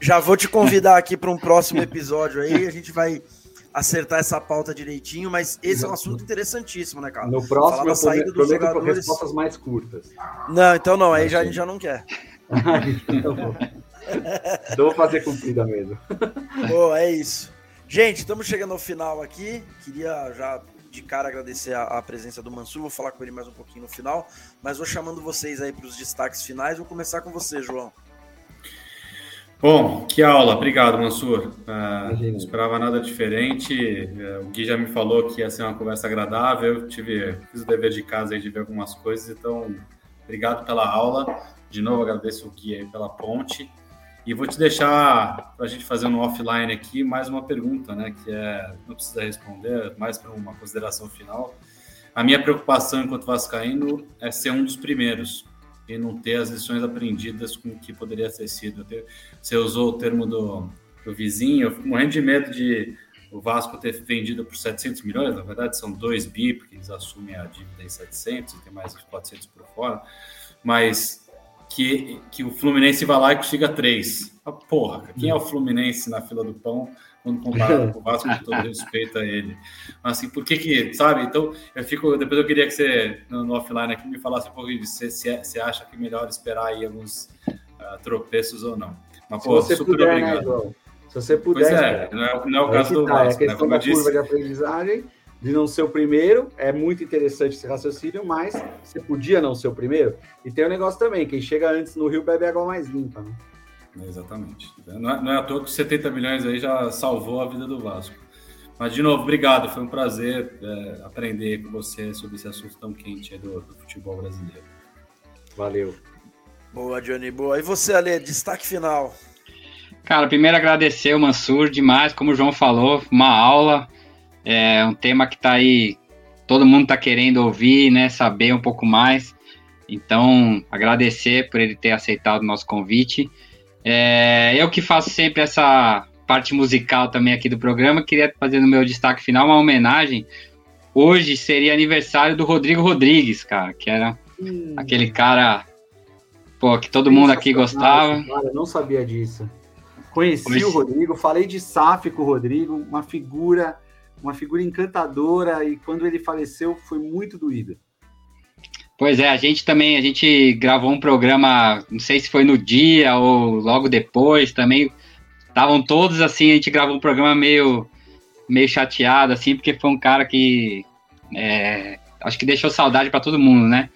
já vou te convidar aqui para um próximo episódio aí, a gente vai acertar essa pauta direitinho, mas esse é um assunto interessantíssimo, né, cara? No próximo eu saída dos jogadores... respostas mais curtas. Não, então não, aí já, a gente já não quer. então, então vou fazer cumprida mesmo. Boa, é isso. Gente, estamos chegando ao final aqui. Queria já de cara agradecer a, a, presença do Mansur. Vou falar com ele mais um pouquinho no final, mas vou chamando vocês aí para os destaques finais. Vou começar com você, João. Bom, que aula, obrigado, Mansur. Uh, não esperava nada diferente. Uh, o Gui já me falou que ia ser uma conversa agradável. Tive, fiz o dever de casa aí de ver algumas coisas, então obrigado pela aula. De novo, agradeço o Gui aí pela ponte. E vou te deixar para a gente fazer um offline aqui mais uma pergunta, né? Que é não precisa responder, mais para uma consideração final. A minha preocupação enquanto vascaíno é ser um dos primeiros e não ter as lições aprendidas com o que poderia ter sido. Você usou o termo do, do vizinho, eu fico morrendo de medo de o Vasco ter vendido por 700 milhões, na verdade são 2 bi, porque eles assumem a dívida em 700 e tem mais 400 por fora, mas que, que o Fluminense vai lá e consiga 3. Ah, porra, quem é o Fluminense na fila do pão quando comparado com o Vasco, com todo respeito a ele. Mas assim, por que que, sabe? Então, eu fico, depois eu queria que você, no, no offline aqui, me falasse um pouquinho de se você acha que é melhor esperar aí alguns uh, tropeços ou não. Mas, pô, super puder, né, obrigado. Né, se você puder. Pois é, não é, não é o caso do tá, Vasco, é a questão né, da curva de aprendizagem, de não ser o primeiro, é muito interessante esse raciocínio, mas você podia não ser o primeiro. E tem um negócio também, quem chega antes no Rio bebe água mais limpa, né? Exatamente. Não é, não é à toa que 70 milhões aí já salvou a vida do Vasco. Mas, de novo, obrigado. Foi um prazer é, aprender com você sobre esse assunto tão quente do, do, futebol brasileiro. Valeu. Boa, Johnny. Boa. E você, Ale, destaque final. Cara, primeiro agradecer o Mansur demais, como o João falou, uma aula. É um tema que está aí, todo mundo está querendo ouvir, né? Saber um pouco mais. Então, agradecer por ele ter aceitado o nosso convite. É, eu que faço sempre essa parte musical também aqui do programa, queria fazer no meu destaque final uma homenagem. Hoje seria aniversário do Rodrigo Rodrigues, cara, que era hum. aquele cara pô, que todo mundo aqui gostava. Cara, eu não sabia disso. Conheci Conheci. o Rodrigo, falei de SAF com o Rodrigo, uma figura, uma figura encantadora, e quando ele faleceu foi muito doído. Pois é, a gente também, a gente gravou um programa, não sei se foi no dia ou logo depois, também estavam todos assim, a gente gravou um programa meio, meio chateado, assim, porque foi um cara que é, acho que deixou saudade para todo mundo, né?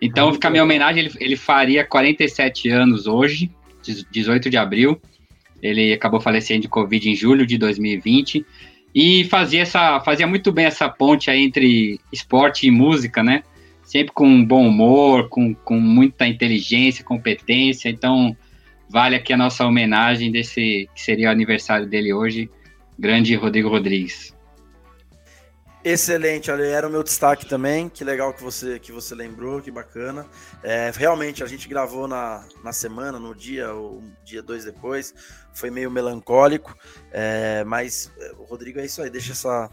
Então, fica a minha homenagem, ele, ele faria 47 anos hoje, 18 de abril. Ele acabou falecendo de Covid em julho de 2020 e fazia essa fazia muito bem essa ponte aí entre esporte e música, né? sempre com bom humor, com, com muita inteligência, competência. Então, vale aqui a nossa homenagem desse que seria o aniversário dele hoje, grande Rodrigo Rodrigues. Excelente, olha, era o meu destaque também. Que legal que você que você lembrou, que bacana. É, realmente, a gente gravou na, na semana, no dia, ou um dia, dois depois. Foi meio melancólico, é, mas é, o Rodrigo é isso aí, deixa essa,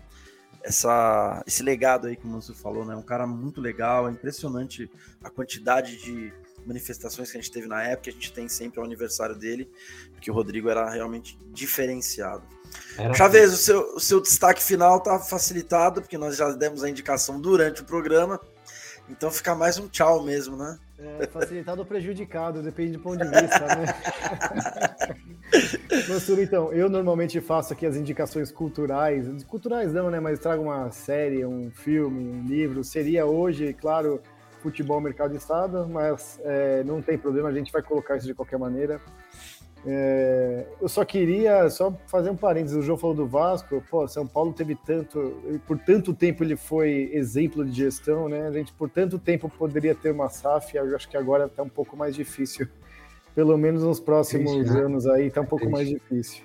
essa, esse legado aí, como você falou, né? Um cara muito legal, é impressionante a quantidade de manifestações que a gente teve na época, a gente tem sempre o aniversário dele, porque o Rodrigo era realmente diferenciado. Era Chavez, assim. o seu, o seu destaque final tá facilitado, porque nós já demos a indicação durante o programa, então fica mais um tchau mesmo, né? É, facilitado ou prejudicado, depende do ponto de vista, né? Mansur, então, eu normalmente faço aqui as indicações culturais, culturais não, né? Mas trago uma série, um filme, um livro. Seria hoje, claro, futebol, mercado de estado, mas é, não tem problema, a gente vai colocar isso de qualquer maneira. É, eu só queria só fazer um parênteses. O João falou do Vasco. Pô, São Paulo teve tanto, por tanto tempo ele foi exemplo de gestão, né? A gente por tanto tempo poderia ter uma SAF. Eu acho que agora está um pouco mais difícil. Pelo menos nos próximos Triste, né? anos aí está um pouco Triste. mais difícil.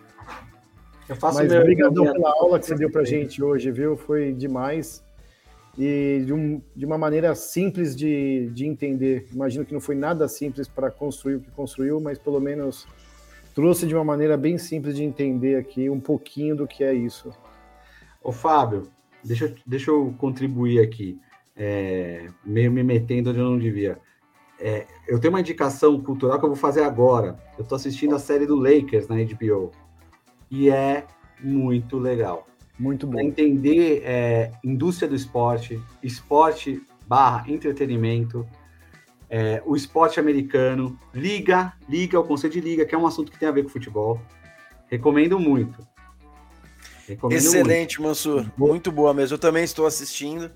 Eu faço Mas obrigado pela aula que você deu para gente hoje, viu? Foi demais e de, um, de uma maneira simples de, de entender. Imagino que não foi nada simples para construir o que construiu, mas pelo menos trouxe de uma maneira bem simples de entender aqui um pouquinho do que é isso. Ô Fábio, deixa, deixa eu contribuir aqui, é, meio me metendo onde eu não devia. É, eu tenho uma indicação cultural que eu vou fazer agora. Eu estou assistindo a série do Lakers na HBO e é muito legal. Muito bom. Pra entender é, indústria do esporte, esporte barra entretenimento, é, o esporte americano, liga, liga, o conceito de liga, que é um assunto que tem a ver com futebol. Recomendo muito. Recomendo Excelente, muito. Mansur. Muito boa mesmo. Eu também estou assistindo.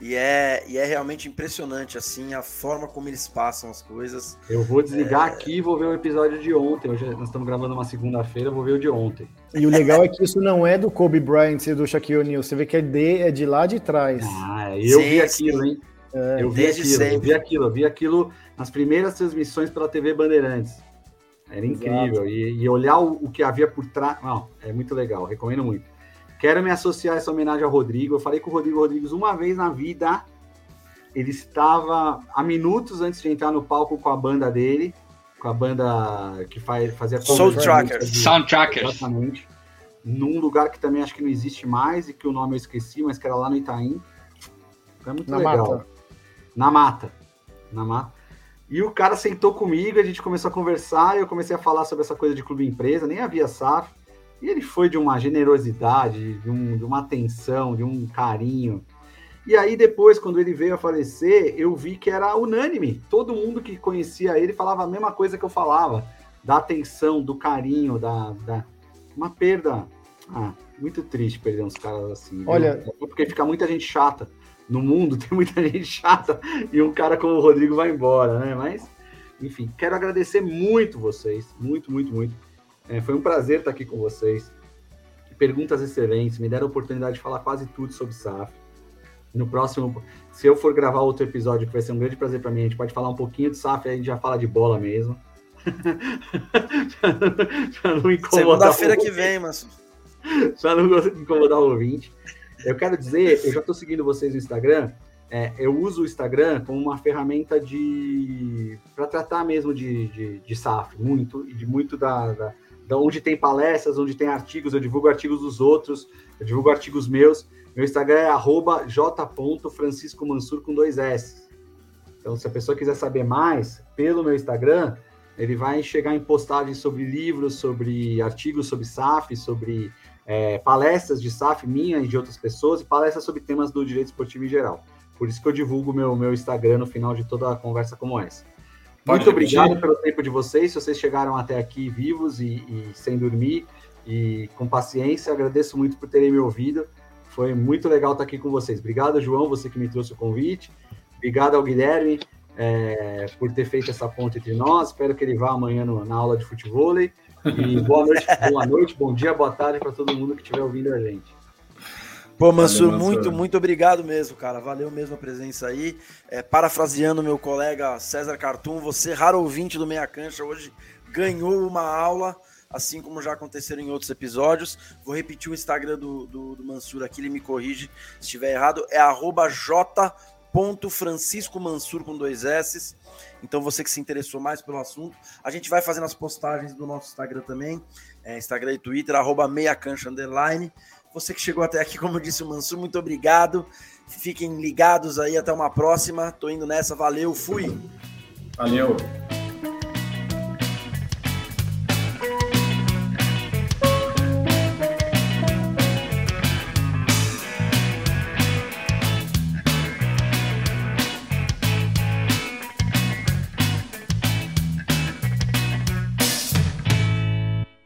E é, e é realmente impressionante, assim, a forma como eles passam as coisas. Eu vou desligar é... aqui e vou ver o episódio de ontem. Hoje nós estamos gravando uma segunda-feira, vou ver o de ontem. E o legal é que isso não é do Kobe Bryant e do Shaquille O'Neal. Você vê que é de, é de lá de trás. Ah, eu sim, vi aquilo, sim. hein? É, eu, vi aquilo, sempre. eu vi aquilo, eu vi aquilo nas primeiras transmissões pela TV Bandeirantes. Era incrível. E, e, olhar o, o, que havia por trás. Não, é muito legal, recomendo muito. Quero me associar a essa homenagem ao Rodrigo. Eu falei com o Rodrigo Rodrigues uma vez na vida. Ele estava a minutos antes de entrar no palco com a banda dele, com a banda que faz, fazia Soundtrackers. Soundtrackers. Exatamente. Num lugar que também acho que não existe mais e que o nome eu esqueci, mas que era lá no Itaim. Foi muito na legal. Mata. Na mata. Na mata. E o cara sentou comigo, a gente começou a conversar, eu comecei a falar sobre essa coisa de clube empresa, nem havia SAF. E ele foi de uma generosidade, de, um, de uma atenção, de um carinho. E aí, depois, quando ele veio a falecer, eu vi que era unânime. Todo mundo que conhecia ele falava a mesma coisa que eu falava: da atenção, do carinho, da. da... Uma perda. Ah, muito triste perder uns caras assim. Olha. Viu? Porque fica muita gente chata. No mundo tem muita gente chata e um cara como o Rodrigo vai embora, né? Mas, enfim, quero agradecer muito vocês. Muito, muito, muito é, foi um prazer estar aqui com vocês. Perguntas excelentes, me deram a oportunidade de falar quase tudo sobre SAF. No próximo, se eu for gravar outro episódio, que vai ser um grande prazer para mim, a gente pode falar um pouquinho de SAF, a gente já fala de bola mesmo. para não incomodar. Segunda-feira que vem, mas. para não incomodar o ouvinte. Eu quero dizer, eu já estou seguindo vocês no Instagram. É, eu uso o Instagram como uma ferramenta de para tratar mesmo de, de, de SAF, muito e de muito da, da então, onde tem palestras, onde tem artigos, eu divulgo artigos dos outros, eu divulgo artigos meus. Meu Instagram é j.franciscomansur com dois S. Então, se a pessoa quiser saber mais, pelo meu Instagram, ele vai chegar em postagens sobre livros, sobre artigos sobre SAF, sobre é, palestras de SAF minha e de outras pessoas, e palestras sobre temas do direito esportivo em geral. Por isso que eu divulgo meu, meu Instagram no final de toda a conversa como essa. Pode Muito repetir. obrigado pelo tempo de vocês. Se vocês chegaram até aqui vivos e, e, sem dormir e com paciência, agradeço muito por terem me ouvido. Foi muito legal estar aqui com vocês. Obrigado, João, você que me trouxe o convite. Obrigado ao Guilherme é, por ter feito essa ponte entre nós. Espero que ele vá amanhã no, na aula de futebol. E boa noite, boa noite, bom dia, boa tarde para todo mundo que estiver ouvindo a gente. Pô, Mansur, Valeu, muito, muito obrigado mesmo, cara. Valeu mesmo a presença aí. É, parafraseando meu colega César Cartum, você, raro ouvinte do Meia Cancha, hoje ganhou uma aula, assim como já aconteceram em outros episódios. Vou repetir o Instagram do, do, do Mansur aqui, ele me corrige se estiver errado. É j.franciscomansur com dois S. Então, você que se interessou mais pelo assunto, a gente vai fazendo as postagens do nosso Instagram também, é, Instagram e Twitter, arroba meiacancha, underline. Você que chegou até aqui, como disse o Mansur, muito obrigado. Fiquem ligados aí, até uma próxima. Tô indo nessa, valeu, fui. Valeu.